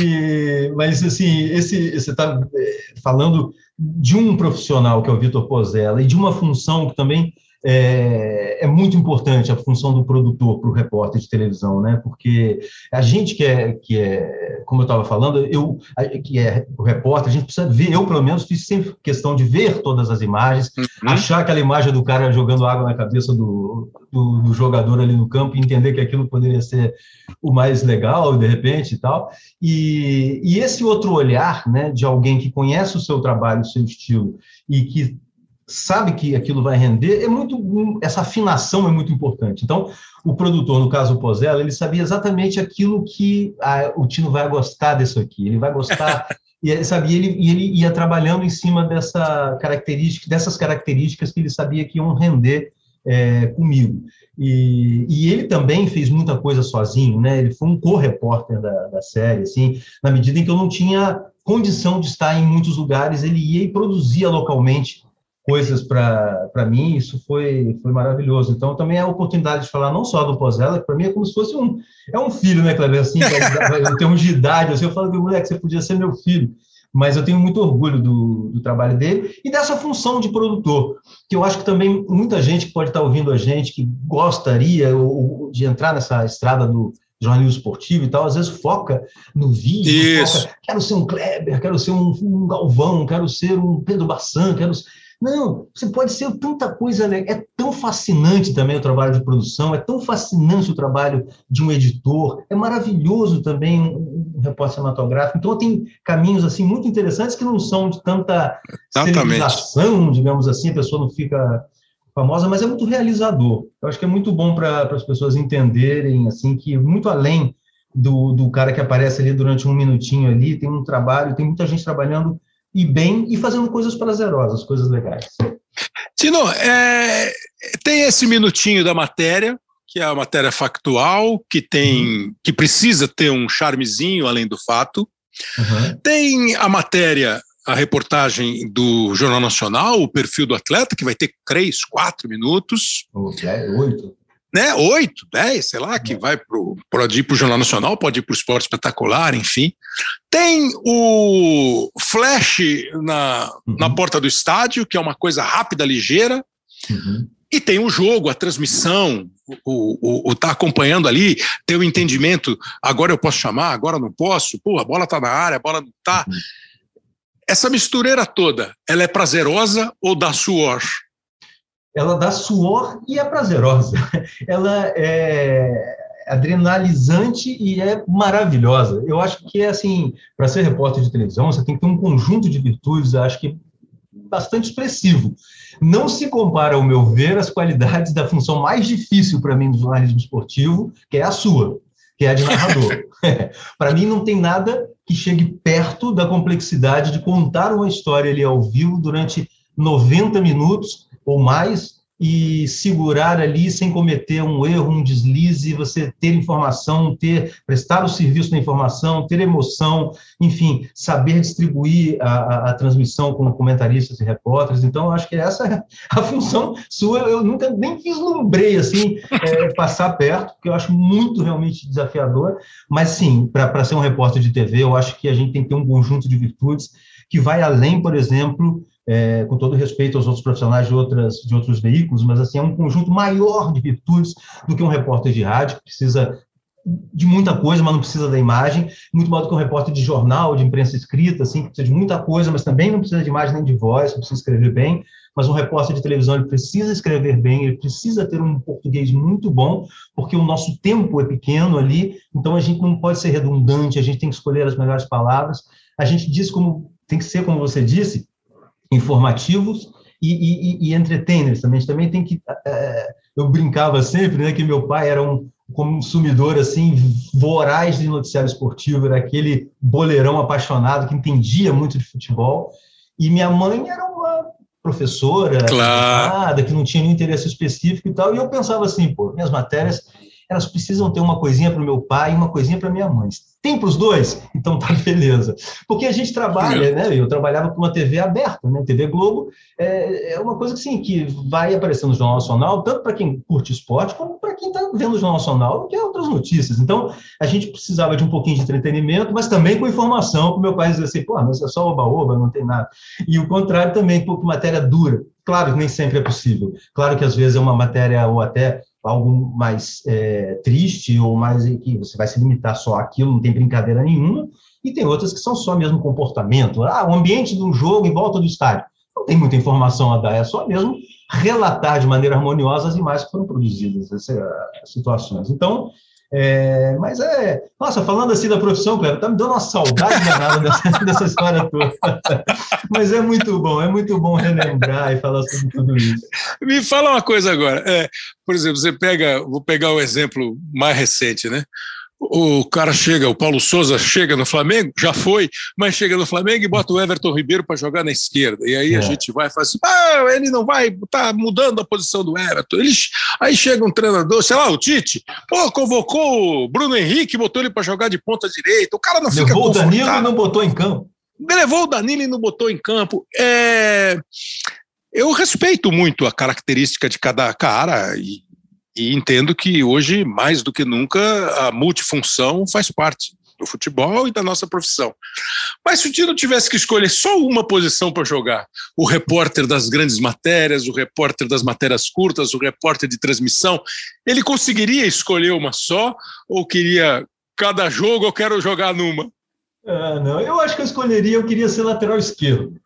E, mas, assim, esse, você está é, falando de um profissional, que é o Vitor Pozella, e de uma função que também é, é, muito importante a função do produtor para o repórter de televisão, né? Porque a gente que é, que é como eu estava falando, eu que é o repórter, a gente precisa ver, eu pelo menos fiz sempre questão de ver todas as imagens, uhum. achar aquela imagem do cara jogando água na cabeça do, do, do, jogador ali no campo, entender que aquilo poderia ser o mais legal, de repente e tal. E, e esse outro olhar, né, de alguém que conhece o seu trabalho, o seu estilo e que sabe que aquilo vai render, é muito essa afinação é muito importante. Então, o produtor, no caso o Pozella, ele sabia exatamente aquilo que ah, o Tino vai gostar disso aqui. Ele vai gostar e ele sabia ele, e ele ia trabalhando em cima dessa característica, dessas características que ele sabia que iam render é, comigo. E, e, ele também fez muita coisa sozinho, né? Ele foi um co-repórter da, da série, assim, na medida em que eu não tinha condição de estar em muitos lugares, ele ia e produzia localmente coisas para mim, isso foi, foi maravilhoso. Então, também é a oportunidade de falar não só do Pozella, que para mim é como se fosse um, é um filho, né, Cleber? Assim, em termos de idade, assim, eu falo que, moleque, você podia ser meu filho. Mas eu tenho muito orgulho do, do trabalho dele e dessa função de produtor, que eu acho que também muita gente que pode estar ouvindo a gente, que gostaria de entrar nessa estrada do, jornalismo esportivo e tal, às vezes foca no vídeo, Isso. Foca, quero ser um Kleber, quero ser um, um Galvão, quero ser um Pedro Bassan, quero não, você pode ser tanta coisa, né? é tão fascinante também o trabalho de produção, é tão fascinante o trabalho de um editor, é maravilhoso também um, repórter cinematográfico. Então tem caminhos assim muito interessantes que não são de tanta civilização, digamos assim, a pessoa não fica famosa, mas é muito realizador. Eu acho que é muito bom para as pessoas entenderem assim que muito além do, do cara que aparece ali durante um minutinho ali, tem um trabalho, tem muita gente trabalhando e bem e fazendo coisas prazerosas, coisas legais. Tino, é, tem esse minutinho da matéria, que é a matéria factual, que tem, uhum. que precisa ter um charmezinho além do fato. Uhum. Tem a matéria, a reportagem do Jornal Nacional, o perfil do atleta, que vai ter três, quatro minutos. Oito né, oito, dez, sei lá, que é. vai pro, pode ir para o Jornal Nacional, pode ir para o Esporte Espetacular, enfim. Tem o flash na, uhum. na porta do estádio, que é uma coisa rápida, ligeira. Uhum. E tem o jogo, a transmissão, o, o, o tá acompanhando ali, ter o entendimento, agora eu posso chamar, agora não posso, pô, a bola tá na área, a bola não tá. Uhum. Essa mistureira toda, ela é prazerosa ou dá suor? Ela dá suor e é prazerosa. Ela é adrenalizante e é maravilhosa. Eu acho que é assim, para ser repórter de televisão, você tem que ter um conjunto de virtudes, acho que bastante expressivo. Não se compara, ao meu ver, as qualidades da função mais difícil para mim do jornalismo esportivo, que é a sua, que é a de narrador. para mim, não tem nada que chegue perto da complexidade de contar uma história ali ao vivo durante 90 minutos ou mais e segurar ali sem cometer um erro, um deslize, você ter informação, ter prestar o serviço da informação, ter emoção, enfim, saber distribuir a, a, a transmissão com comentaristas e repórteres. Então, acho que essa é a função sua. Eu nunca nem vislumbrei assim é, passar perto, porque eu acho muito realmente desafiador. Mas sim, para ser um repórter de TV, eu acho que a gente tem que ter um conjunto de virtudes que vai além, por exemplo, é, com todo respeito aos outros profissionais de, outras, de outros veículos, mas assim, é um conjunto maior de virtudes do que um repórter de rádio, que precisa de muita coisa, mas não precisa da imagem, muito mais do que um repórter de jornal, de imprensa escrita, assim, que precisa de muita coisa, mas também não precisa de imagem nem de voz, precisa escrever bem, mas um repórter de televisão ele precisa escrever bem, ele precisa ter um português muito bom, porque o nosso tempo é pequeno ali, então a gente não pode ser redundante, a gente tem que escolher as melhores palavras, a gente diz como tem que ser como você disse, informativos e, e, e entertainers também. A gente também tem que. É, eu brincava sempre, né, que meu pai era um consumidor assim voraz de noticiário esportivo, era aquele boleirão apaixonado que entendia muito de futebol. E minha mãe era uma professora, claro. que não tinha nenhum interesse específico e tal. E eu pensava assim, pô, minhas matérias elas precisam ter uma coisinha para o meu pai e uma coisinha para minha mãe. Tem para os dois? Então tá beleza. Porque a gente trabalha, né? Eu trabalhava com uma TV aberta, né? TV Globo é, é uma coisa assim, que vai aparecer no Jornal Nacional, tanto para quem curte esporte, como para quem está vendo o Jornal Nacional, que é outras notícias. Então, a gente precisava de um pouquinho de entretenimento, mas também com informação, para o meu pai dizer assim, pô, mas é só oba-oba, não tem nada. E o contrário também, pouco matéria dura. Claro que nem sempre é possível. Claro que às vezes é uma matéria ou até algo mais é, triste ou mais que você vai se limitar só àquilo, não tem brincadeira nenhuma, e tem outras que são só mesmo comportamento. Ah, o ambiente de um jogo em volta do estádio. Não tem muita informação a dar, é só mesmo relatar de maneira harmoniosa as imagens que foram produzidas, essas situações. Então, é, mas é. Nossa, falando assim da profissão, Cleber, tá me dando uma saudade danada dessa, dessa história toda. mas é muito bom, é muito bom relembrar e falar sobre tudo isso. Me fala uma coisa agora. É, por exemplo, você pega, vou pegar o exemplo mais recente, né? O cara chega, o Paulo Souza chega no Flamengo, já foi, mas chega no Flamengo e bota o Everton Ribeiro para jogar na esquerda. E aí é. a gente vai e fala assim: ah, ele não vai, tá mudando a posição do Everton. Eles, aí chega um treinador, sei lá, o Tite, pô, convocou o Bruno Henrique, botou ele para jogar de ponta direita. O cara não Levou fica Levou o Danilo e não botou em campo. Levou o Danilo e não botou em campo. É... Eu respeito muito a característica de cada cara e e entendo que hoje, mais do que nunca, a multifunção faz parte do futebol e da nossa profissão. Mas se o Tino tivesse que escolher só uma posição para jogar, o repórter das grandes matérias, o repórter das matérias curtas, o repórter de transmissão, ele conseguiria escolher uma só ou queria cada jogo eu quero jogar numa? Ah, não, eu acho que eu escolheria, eu queria ser lateral esquerdo.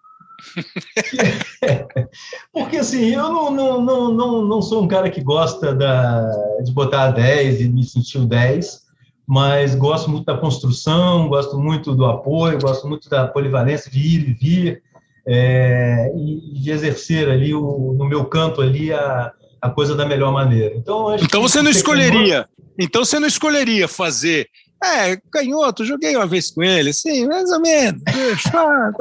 Porque assim, eu não, não, não, não, não sou um cara que gosta da, de botar 10 e me sentir o 10, mas gosto muito da construção, gosto muito do apoio, gosto muito da polivalência de ir e vir, é, e de exercer ali o, no meu canto ali a, a coisa da melhor maneira. Então, então você não escolheria. Então você não escolheria fazer é, canhoto, joguei uma vez com ele, assim, mais ou menos. Tá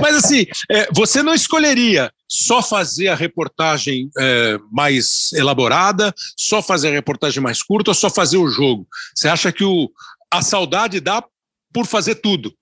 Mas assim, é, você não escolheria só fazer a reportagem é, mais elaborada, só fazer a reportagem mais curta ou só fazer o jogo? Você acha que o, a saudade dá por fazer tudo?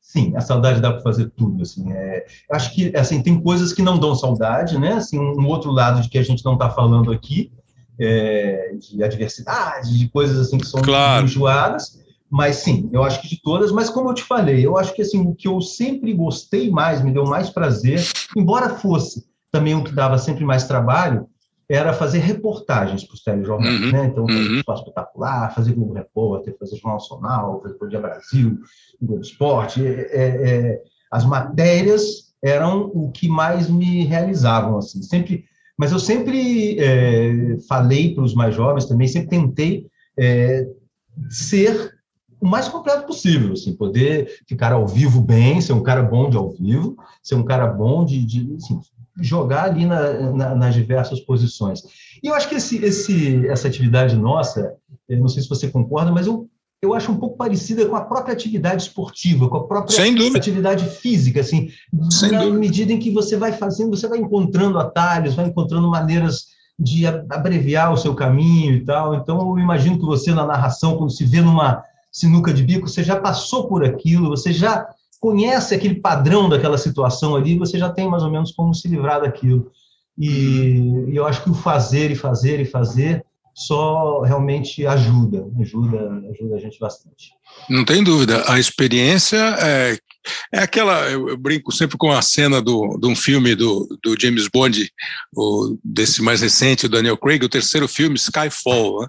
Sim, a saudade dá para fazer tudo. Assim, é, acho que assim tem coisas que não dão saudade, né? Assim, um outro lado de que a gente não está falando aqui é, de adversidade, de coisas assim que são claro. enjoadas. Mas sim, eu acho que de todas, mas como eu te falei, eu acho que assim, o que eu sempre gostei mais, me deu mais prazer, embora fosse também o que dava sempre mais trabalho, era fazer reportagens para os telejornais, uhum, né? Então, fazer uhum. Esporte Espetacular, fazer Globo Repórter, fazer Jornal Nacional, fazer Podia Brasil, Globo Esporte. É, é, é, as matérias eram o que mais me realizavam, assim. Sempre Mas eu sempre é, falei para os mais jovens também, sempre tentei é, ser o mais completo possível, assim, poder ficar ao vivo bem, ser um cara bom de ao vivo, ser um cara bom de, de assim, jogar ali na, na, nas diversas posições. E eu acho que esse, esse, essa atividade nossa, não sei se você concorda, mas eu, eu acho um pouco parecida com a própria atividade esportiva, com a própria atividade física, assim, Sem na dúvida. medida em que você vai fazendo, você vai encontrando atalhos, vai encontrando maneiras de abreviar o seu caminho e tal. Então, eu imagino que você, na narração, quando se vê numa sinuca de bico, você já passou por aquilo, você já conhece aquele padrão daquela situação ali, você já tem mais ou menos como se livrar daquilo. E, e eu acho que o fazer e fazer e fazer só realmente ajuda, ajuda, ajuda a gente bastante. Não tem dúvida. A experiência é, é aquela. Eu, eu, brinco sempre com a cena do, de um filme do, do James Bond, o, desse mais recente, o Daniel Craig, o terceiro filme, Skyfall. Né?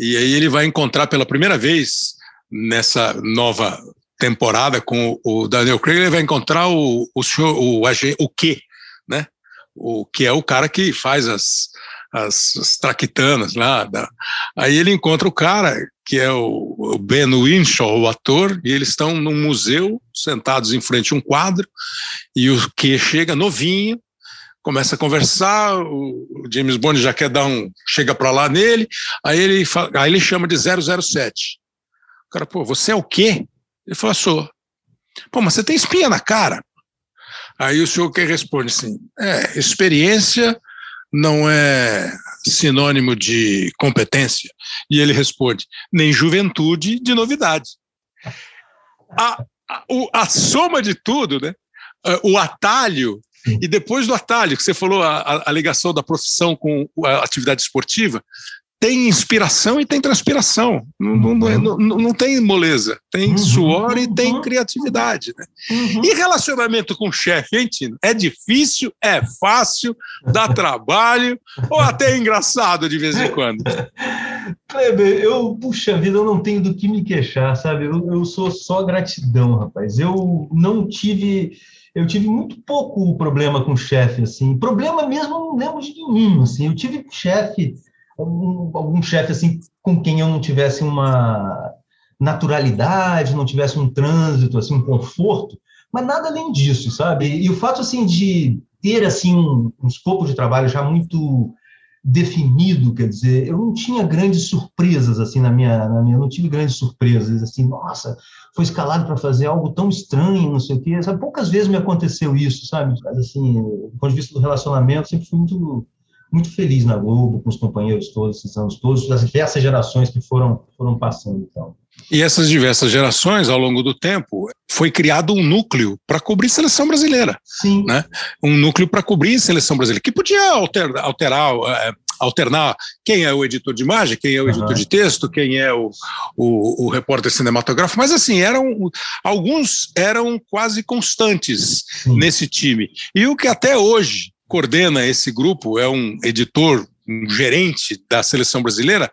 E aí ele vai encontrar pela primeira vez nessa nova temporada com o Daniel Craig, ele vai encontrar o, o, senhor, o, o que, né? O que é o cara que faz as, as, as traquitanas lá. Da... Aí ele encontra o cara, que é o, o Ben Winshaw, o ator, e eles estão num museu, sentados em frente a um quadro, e o que chega novinho, começa a conversar, o James Bond já quer dar um, chega para lá nele, aí ele, fala, aí ele chama de 007. O cara, pô, você é o quê? Ele falou, sou. Pô, mas você tem espinha na cara. Aí o senhor que responde assim, é, experiência não é sinônimo de competência. E ele responde, nem juventude de novidade. A, a, a soma de tudo, né? o atalho e depois do atalho, que você falou, a, a, ligação da profissão com a atividade esportiva, tem inspiração e tem transpiração. Não, uhum. não, não, não, tem moleza. Tem uhum. suor e tem uhum. criatividade. Né? Uhum. E relacionamento com o chefe, hein, Tino? É difícil, é fácil, dá trabalho ou até é engraçado de vez em quando? Kleber, eu, puxa vida, eu não tenho do que me queixar, sabe? Eu, eu sou só gratidão, rapaz. Eu não tive eu tive muito pouco problema com chefe, assim. Problema mesmo, não lembro de nenhum, assim. Eu tive chefe algum, algum chefe assim com quem eu não tivesse uma naturalidade, não tivesse um trânsito, assim, um conforto, mas nada além disso, sabe? E, e o fato assim de ter assim um, um escopo de trabalho já muito definido, quer dizer, eu não tinha grandes surpresas assim na minha, na minha, eu não tive grandes surpresas assim, nossa, foi escalado para fazer algo tão estranho, não sei o quê, sabe? Poucas vezes me aconteceu isso, sabe? Mas assim, do ponto de vista do relacionamento, sempre fui muito muito feliz na Globo, com os companheiros todos, esses anos todos, as diversas gerações que foram, foram passando. Então. E essas diversas gerações, ao longo do tempo, foi criado um núcleo para cobrir seleção brasileira. Sim. Né? Um núcleo para cobrir seleção brasileira, que podia alterar, alterar é, alternar quem é o editor de imagem, quem é o editor uhum. de texto, quem é o, o, o, repórter cinematográfico, mas assim, eram alguns eram quase constantes Sim. nesse time. E o que até hoje coordena esse grupo, é um editor, um gerente da seleção brasileira,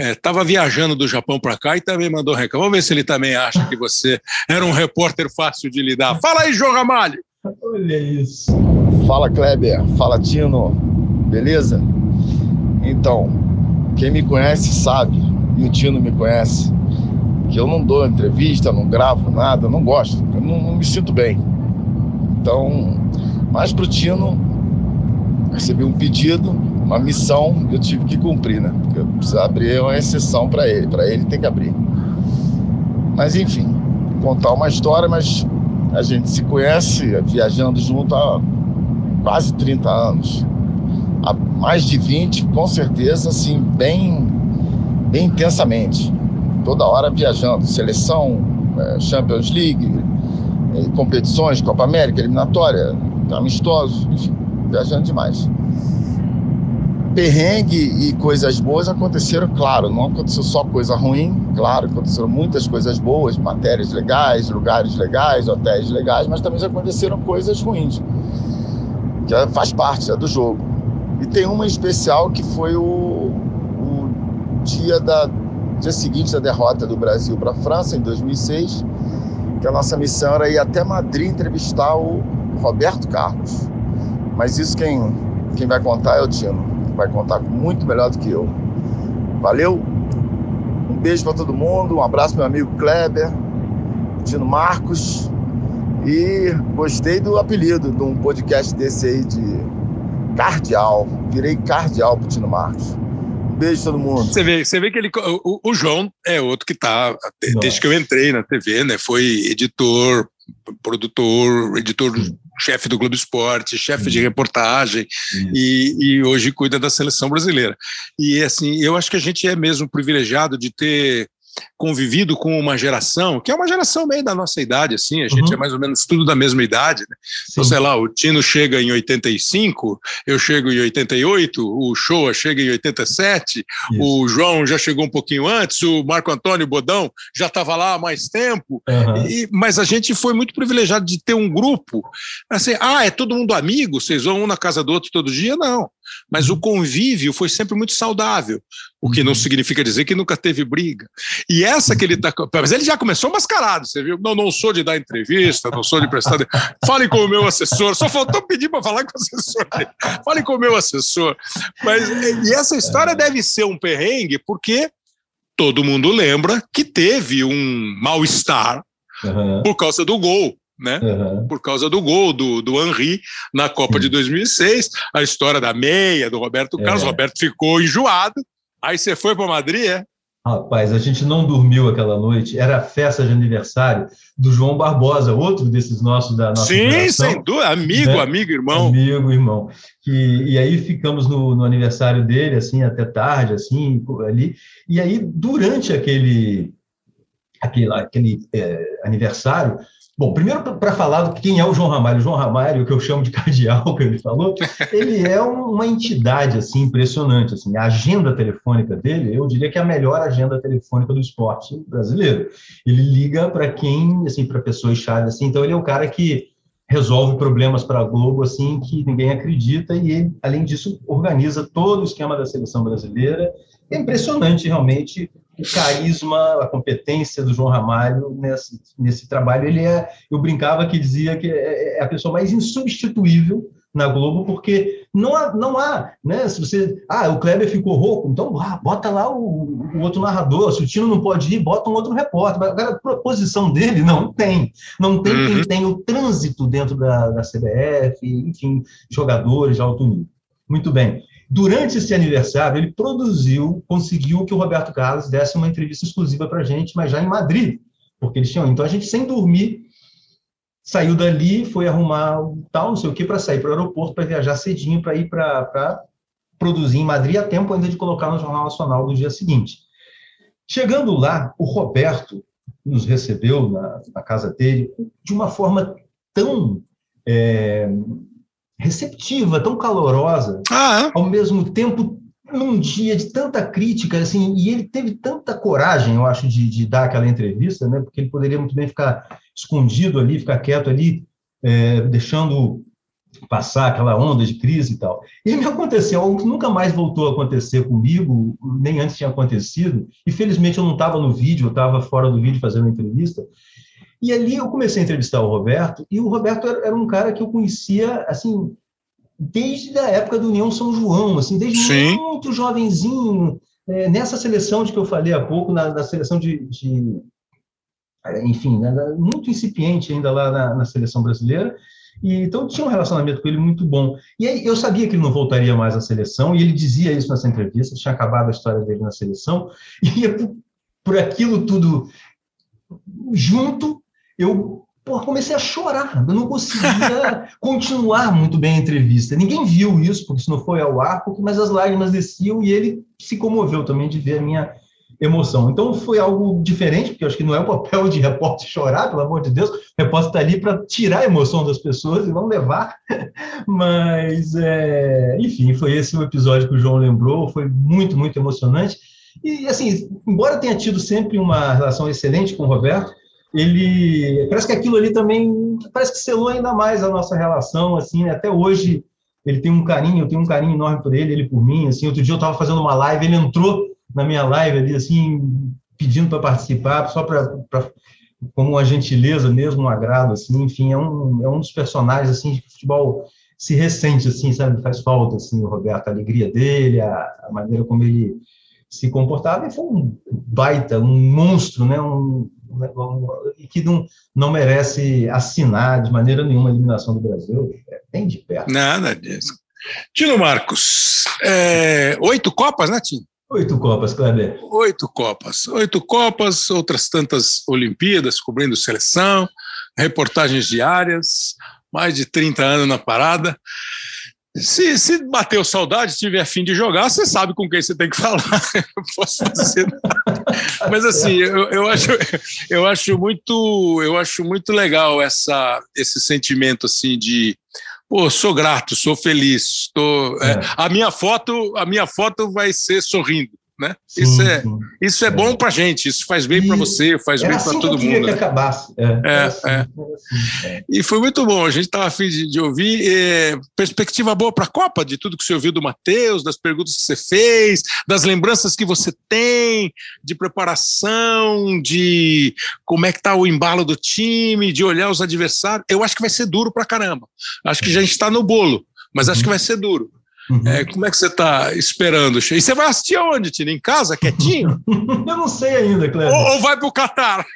estava uhum. é, viajando do Japão para cá e também mandou recado. Vamos ver se ele também acha que você era um repórter fácil de lidar. Fala aí, João Ramalho! Olha isso. Fala, Kleber. Fala, Tino. Beleza? Então, quem me conhece sabe, e o Tino me conhece, que eu não dou entrevista, não gravo nada, não gosto, eu não, não me sinto bem. Então, mas para o Tino, recebi um pedido, uma missão, eu tive que cumprir, né? Porque eu preciso abrir uma exceção para ele, para ele tem que abrir. Mas enfim, contar uma história, mas a gente se conhece viajando junto há quase 30 anos. Há mais de 20, com certeza, assim, bem, bem intensamente. Toda hora viajando, seleção, é, Champions League, é, competições, Copa América, eliminatória, amistosos, enfim viajando demais. Perrengue e coisas boas aconteceram, claro, não aconteceu só coisa ruim, claro, aconteceram muitas coisas boas, matérias legais, lugares legais, hotéis legais, mas também aconteceram coisas ruins, que faz parte é do jogo. E tem uma especial que foi o, o dia da dia seguinte da derrota do Brasil para a França em 2006, que a nossa missão era ir até Madrid entrevistar o Roberto Carlos. Mas isso quem quem vai contar é o Tino. Vai contar muito melhor do que eu. Valeu? Um beijo para todo mundo, um abraço meu amigo Kleber, Tino Marcos. E gostei do apelido de um podcast desse aí de cardeal. Virei cardeal pro Tino Marcos. Um beijo todo mundo. Você vê, você vê que ele, o, o João é outro que tá, desde que eu entrei na TV, né? Foi editor, produtor, editor chefe do Globo Esporte, chefe de reportagem e, e, hoje cuida da seleção brasileira. E assim, eu acho que a gente é mesmo privilegiado de ter convivido com uma geração, que é uma geração meio da nossa idade, assim, a gente uhum. é mais ou menos tudo da mesma idade, né? Então, sei lá, o Tino chega em 85, eu chego em 88, o Shoa chega em 87, Isso. o João já chegou um pouquinho antes, o Marco Antônio Bodão já estava lá há mais tempo, uhum. e, mas a gente foi muito privilegiado de ter um grupo, assim, ah, é todo mundo amigo, vocês vão um na casa do outro todo dia? Não, mas o convívio foi sempre muito saudável, o que não uhum. significa dizer que nunca teve briga. E essa que ele está. Mas ele já começou mascarado, você viu? Não, não sou de dar entrevista, não sou de prestar. Fale com o meu assessor. Só faltou pedir para falar com o assessor dele. Fale com o meu assessor. Mas, e essa história deve ser um perrengue, porque todo mundo lembra que teve um mal-estar uhum. por causa do gol né? Uhum. Por causa do gol do, do Henry na Copa de 2006, a história da meia do Roberto Carlos. É. Roberto ficou enjoado. Aí você foi para Madrid, é? Rapaz, a gente não dormiu aquela noite. Era a festa de aniversário do João Barbosa, outro desses nossos da nossa Sim, geração, sem dúvida. Amigo, né? amigo, irmão. Amigo, irmão. E, e aí ficamos no, no, aniversário dele, assim, até tarde, assim, ali. E aí, durante aquele, aquele, aquele é, aniversário, Bom, primeiro para falar do quem é o João Ramalho. O João Ramalho, que eu chamo de cardeal, que ele falou, ele é uma entidade assim impressionante. Assim, a agenda telefônica dele, eu diria que é a melhor agenda telefônica do esporte brasileiro. Ele liga para quem, assim, para pessoas chave assim. Então ele é o cara que resolve problemas para a Globo assim que ninguém acredita e ele, além disso, organiza todo o esquema da seleção brasileira. É impressionante realmente o carisma, a competência do João Ramalho nesse, nesse trabalho. Ele é, eu brincava que dizia que é, é a pessoa mais insubstituível na Globo, porque não há, não há, né? Se você, ah, o Kleber ficou rouco, então ah, bota lá o, o, outro narrador. Se o Tino não pode ir, bota um outro repórter. Agora, a proposição dele não tem, não tem uhum. quem tem o trânsito dentro da, da CBF, enfim, jogadores de alto nível. Muito bem. Durante esse aniversário, ele produziu, conseguiu que o Roberto Carlos desse uma entrevista exclusiva para a gente, mas já em Madrid, porque eles tinham. Então a gente, sem dormir, saiu dali, foi arrumar tal, não sei o que, para sair para o aeroporto, para viajar cedinho, para ir para produzir em Madrid, a tempo ainda de colocar no Jornal Nacional do dia seguinte. Chegando lá, o Roberto nos recebeu na, na casa dele de uma forma tão é, receptiva, tão calorosa, ah, é? ao mesmo tempo num dia de tanta crítica, assim, e ele teve tanta coragem, eu acho, de, de dar aquela entrevista, né, porque ele poderia muito bem ficar escondido ali, ficar quieto ali, é, deixando passar aquela onda de crise e tal. E me aconteceu algo que nunca mais voltou a acontecer comigo, nem antes tinha acontecido, e felizmente eu não estava no vídeo, eu estava fora do vídeo fazendo a entrevista, e ali eu comecei a entrevistar o Roberto, e o Roberto era, um cara que eu conhecia, assim, desde a época do União São João, assim, desde Sim. muito jovenzinho, é, nessa seleção de que eu falei há pouco, na, na seleção de, de é, enfim, né, muito incipiente ainda lá na, na, seleção brasileira, e então tinha um relacionamento com ele muito bom. E aí eu sabia que ele não voltaria mais à seleção, e ele dizia isso nessa entrevista, tinha acabado a história dele na seleção, e por, por aquilo tudo junto, eu Pô, comecei a chorar, eu não conseguia continuar muito bem a entrevista. Ninguém viu isso, porque isso não foi ao ar, mas as lágrimas desciam e ele se comoveu também de ver a minha emoção. Então foi algo diferente, porque eu acho que não é o papel de repórter chorar, pelo amor de Deus. O repórter está ali para tirar a emoção das pessoas e não levar. Mas, é, enfim, foi esse o episódio que o João lembrou, foi muito, muito emocionante. E, assim, embora tenha tido sempre uma relação excelente com o Roberto, ele parece que aquilo ali também parece que selou ainda mais a nossa relação assim né? até hoje ele tem um carinho eu tenho um carinho enorme por ele ele por mim assim outro dia eu estava fazendo uma live ele entrou na minha live ali assim pedindo para participar só para como uma gentileza mesmo um agrado assim enfim é um é um dos personagens assim de futebol se ressente, assim, sabe? Faz falta, assim, o Roberto, a alegria dele, a, a maneira como ele se comportava, e foi um baita, um monstro, né? Um, um, que não, não merece assinar de maneira nenhuma a eliminação do Brasil, é bem de perto. Nada disso. Tino Marcos, é, oito Copas, né, Tino? Oito Copas, Kleber. Oito Copas. Oito Copas, outras tantas Olimpíadas, cobrindo seleção, reportagens diárias, mais de 30 anos na parada. Se, se bateu saudade, tiver afim de jogar, você sabe com quem você tem que falar. Eu posso nada. Mas assim, eu, eu, acho, eu acho muito, eu acho muito legal essa, esse sentimento assim de pô, sou grato, sou feliz, tô, é. É, a minha foto, a minha foto vai ser sorrindo né? Sim, isso é, sim. isso é, é. bom para gente, isso faz bem para você, faz bem assim para todo mundo. Que né? acabasse. É, é, assim, é. Assim, é. E foi muito bom, a gente estava afim de, de ouvir. É, perspectiva boa para a Copa, de tudo que você ouviu do Matheus, das perguntas que você fez, das lembranças que você tem, de preparação, de como é que está o embalo do time, de olhar os adversários. Eu acho que vai ser duro para caramba. Acho que já a gente está no bolo, mas acho que vai ser duro. Uhum. É, como é que você está esperando? E você vai assistir aonde, Tino? Em casa, quietinho? eu não sei ainda, Cleber. Ou, ou vai para o Catar?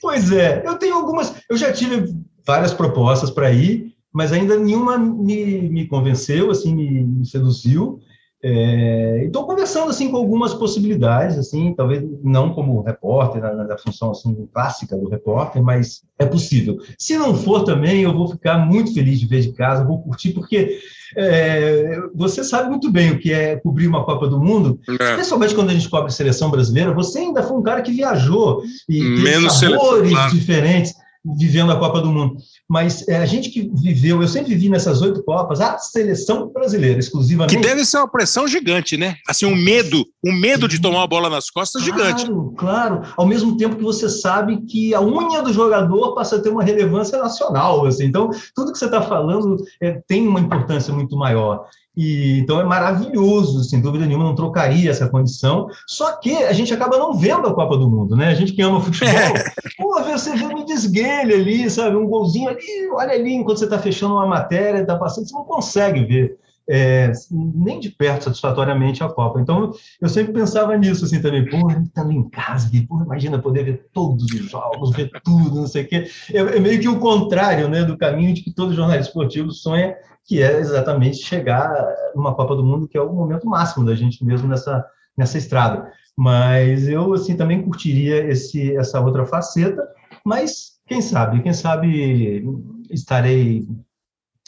Pois é, eu tenho algumas. Eu já tive várias propostas para ir, mas ainda nenhuma me, me convenceu, assim, me, me seduziu. É, Estou conversando assim com algumas possibilidades, assim, talvez não como repórter na, na, função assim clássica do repórter, mas é possível. Se não for também, eu vou ficar muito feliz de ver de casa, vou curtir porque é, você sabe muito bem o que é cobrir uma Copa do Mundo, é. especialmente quando a gente cobre seleção brasileira. Você ainda foi um cara que viajou e Menos teve sabores diferentes vivendo a Copa do Mundo. Mas é, a gente que viveu, eu sempre vivi nessas oito Copas, a seleção brasileira, exclusivamente. Que deve ser uma pressão gigante, né? Assim, um medo, um medo de tomar a bola nas costas claro, gigante. Claro, claro. Ao mesmo tempo que você sabe que a unha do jogador passa a ter uma relevância nacional. Assim. Então, tudo que você está falando é, tem uma importância muito maior. E, então é maravilhoso, sem dúvida nenhuma, não trocaria essa condição. Só que a gente acaba não vendo a Copa do Mundo, né? A gente que ama futebol, é. pô, você vê um desguelho ali, sabe? Um golzinho ali, olha ali, enquanto você está fechando uma matéria, está passando, você não consegue ver. É, nem de perto satisfatoriamente a Copa. Então, eu sempre pensava nisso, assim, também, pô, estando em casa, pô, imagina poder ver todos os jogos, ver tudo, não sei o quê. É, é, meio que o contrário, né, do caminho de que todo jornalista esportivo sonha que é exatamente chegar numa Copa do Mundo, que é o momento máximo da gente mesmo nessa, nessa estrada. Mas eu, assim, também curtiria esse, essa outra faceta, mas quem sabe, quem sabe estarei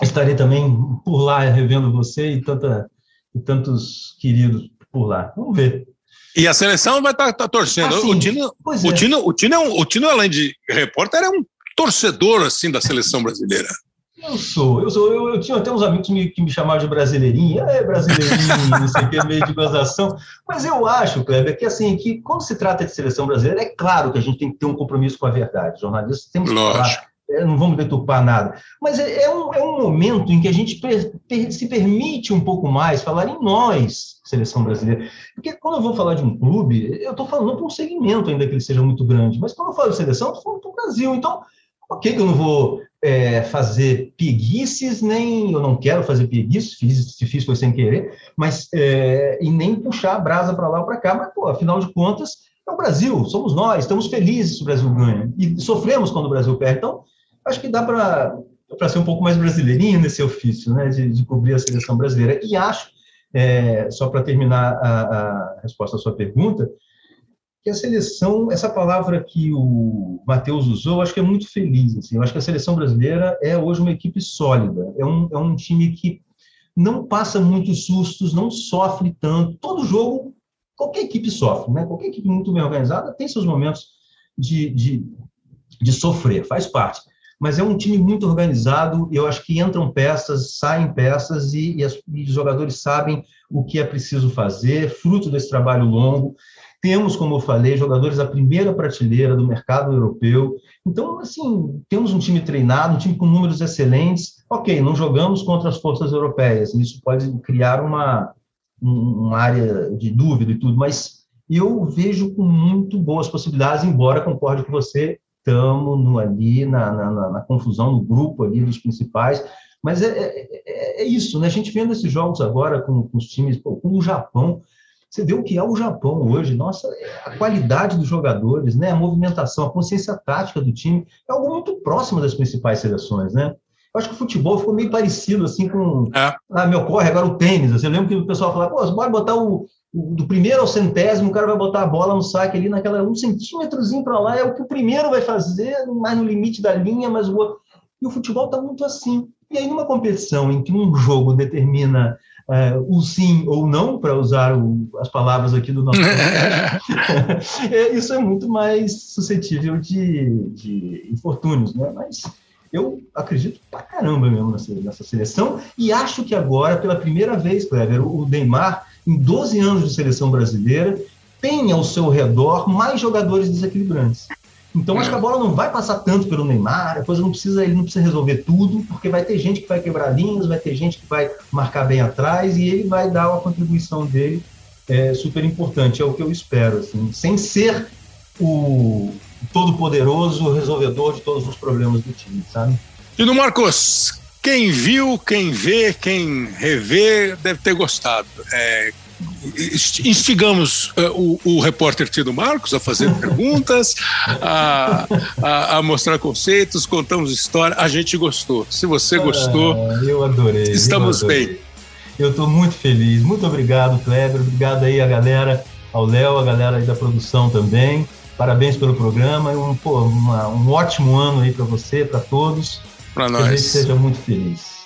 estarei também por lá revendo você e, tanta, e tantos queridos por lá. Vamos ver. E a seleção vai estar tá, tá torcendo. Ah, o, Tino, o, é. Tino, o, Tino é um, o Tino, além de repórter, é um torcedor assim da seleção brasileira. Eu sou, eu sou. Eu, eu tinha até uns amigos que me, que me chamavam de brasileirinho, é brasileirinho, não sei o que, meio de gozação. Mas eu acho, Kleber, que assim, que quando se trata de seleção brasileira, é claro que a gente tem que ter um compromisso com a verdade. Jornalistas temos que falar, é, não vamos deturpar nada. Mas é, é, um, é um momento em que a gente per, per, se permite um pouco mais falar em nós, seleção brasileira. Porque quando eu vou falar de um clube, eu estou falando para um segmento, ainda que ele seja muito grande. Mas quando eu falo de seleção, eu estou falando para o Brasil. Então, ok que eu não vou é, fazer preguiças, nem eu não quero fazer preguiças, fiz, se fiz foi sem querer, mas é, e nem puxar a brasa para lá ou para cá, mas pô, afinal de contas é o Brasil, somos nós, estamos felizes se o Brasil ganha. E sofremos quando o Brasil perde, então acho que dá para para ser um pouco mais brasileirinho nesse ofício, né, de, de cobrir a seleção brasileira. E acho é, só para terminar a, a resposta à sua pergunta, que a seleção, essa palavra que o Matheus usou, acho que é muito feliz. Assim. Eu acho que a seleção brasileira é hoje uma equipe sólida, é um, é um time que não passa muitos sustos, não sofre tanto. Todo jogo, qualquer equipe sofre, né? qualquer equipe muito bem organizada tem seus momentos de, de, de sofrer, faz parte. Mas é um time muito organizado, eu acho que entram peças, saem peças, e, e, as, e os jogadores sabem o que é preciso fazer, fruto desse trabalho longo. Temos, como eu falei, jogadores da primeira prateleira do mercado europeu. Então, assim, temos um time treinado, um time com números excelentes. Ok, não jogamos contra as forças europeias, isso pode criar uma, uma área de dúvida e tudo, mas eu vejo com muito boas possibilidades, embora concorde com você, estamos ali na, na, na, confusão, no grupo ali dos principais, Mas é, é, é isso, né? A gente vendo esses jogos agora com, com os times, com o Japão, você vê o que é o Japão hoje, nossa, a qualidade dos jogadores, né, a movimentação, a consciência tática do time é algo muito próximo das principais seleções, né? Eu acho que o futebol ficou meio parecido assim com. É. Ah, me ocorre agora o tênis. Assim, eu lembro que o pessoal falava, pô, pode botar o, o, do primeiro ao centésimo, o cara vai botar a bola no saque ali naquela um centímetrozinho para lá, é o que o primeiro vai fazer, mais no limite da linha, mas o outro. E o futebol está muito assim. E aí, numa competição em que um jogo determina uh, o sim ou não, para usar o, as palavras aqui do nosso é, isso é muito mais suscetível de, de infortúnios, né? Mas eu acredito pra caramba mesmo nessa, nessa seleção e acho que agora, pela primeira vez, Clever, o Neymar, em 12 anos de seleção brasileira, tem ao seu redor mais jogadores desequilibrantes. Então acho que a bola não vai passar tanto pelo Neymar, depois não precisa, ele não precisa resolver tudo, porque vai ter gente que vai quebrar linhas, vai ter gente que vai marcar bem atrás e ele vai dar uma contribuição dele é, super importante, é o que eu espero, assim, sem ser o todo-poderoso resolvedor de todos os problemas do time, sabe? E no Marcos, quem viu, quem vê, quem revê, deve ter gostado. É, instigamos uh, o, o, repórter Tino Marcos a fazer perguntas, a, a, a, mostrar conceitos, contamos história. A gente gostou. Se você gostou, ah, eu adorei. Estamos eu adorei. bem. Eu estou muito feliz. Muito obrigado, Kleber. Obrigado aí a galera, ao Léo, a galera aí da produção também. Parabéns pelo programa. Um, pô, uma, um ótimo ano aí para você, para todos. Para nós. Que a gente seja muito feliz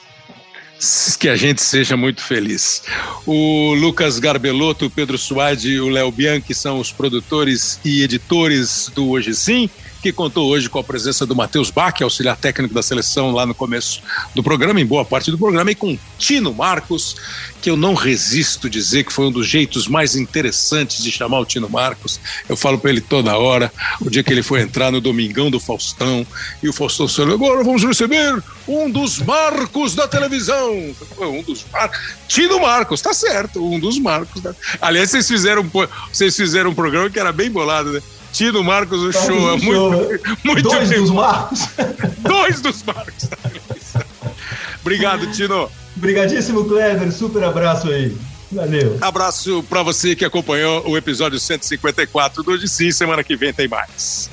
que a gente seja muito feliz. O Lucas Garbelotto, o Pedro Suárez e o Léo Bianchi são os produtores e editores do Hoje Sim que contou hoje com a presença do Matheus Bach, auxiliar técnico da seleção lá no começo do programa, em boa parte do programa, e com Tino Marcos, que eu não resisto dizer que foi um dos jeitos mais interessantes de chamar o Tino Marcos. Eu falo para ele toda hora, o dia que ele foi entrar no Domingão do Faustão, e o Faustão falou: agora vamos receber um dos Marcos da televisão. Um dos Marcos. Tino Marcos, tá certo, um dos Marcos. Da... Aliás, vocês fizeram, vocês fizeram um programa que era bem bolado, né? Tino Marcos, o show é muito, show. muito Dois bem. dos Marcos. Dois dos Marcos. Obrigado, Tino. Obrigadíssimo, Clever. Super abraço aí. Valeu. Abraço para você que acompanhou o episódio 154 do Sim. Semana que vem tem mais.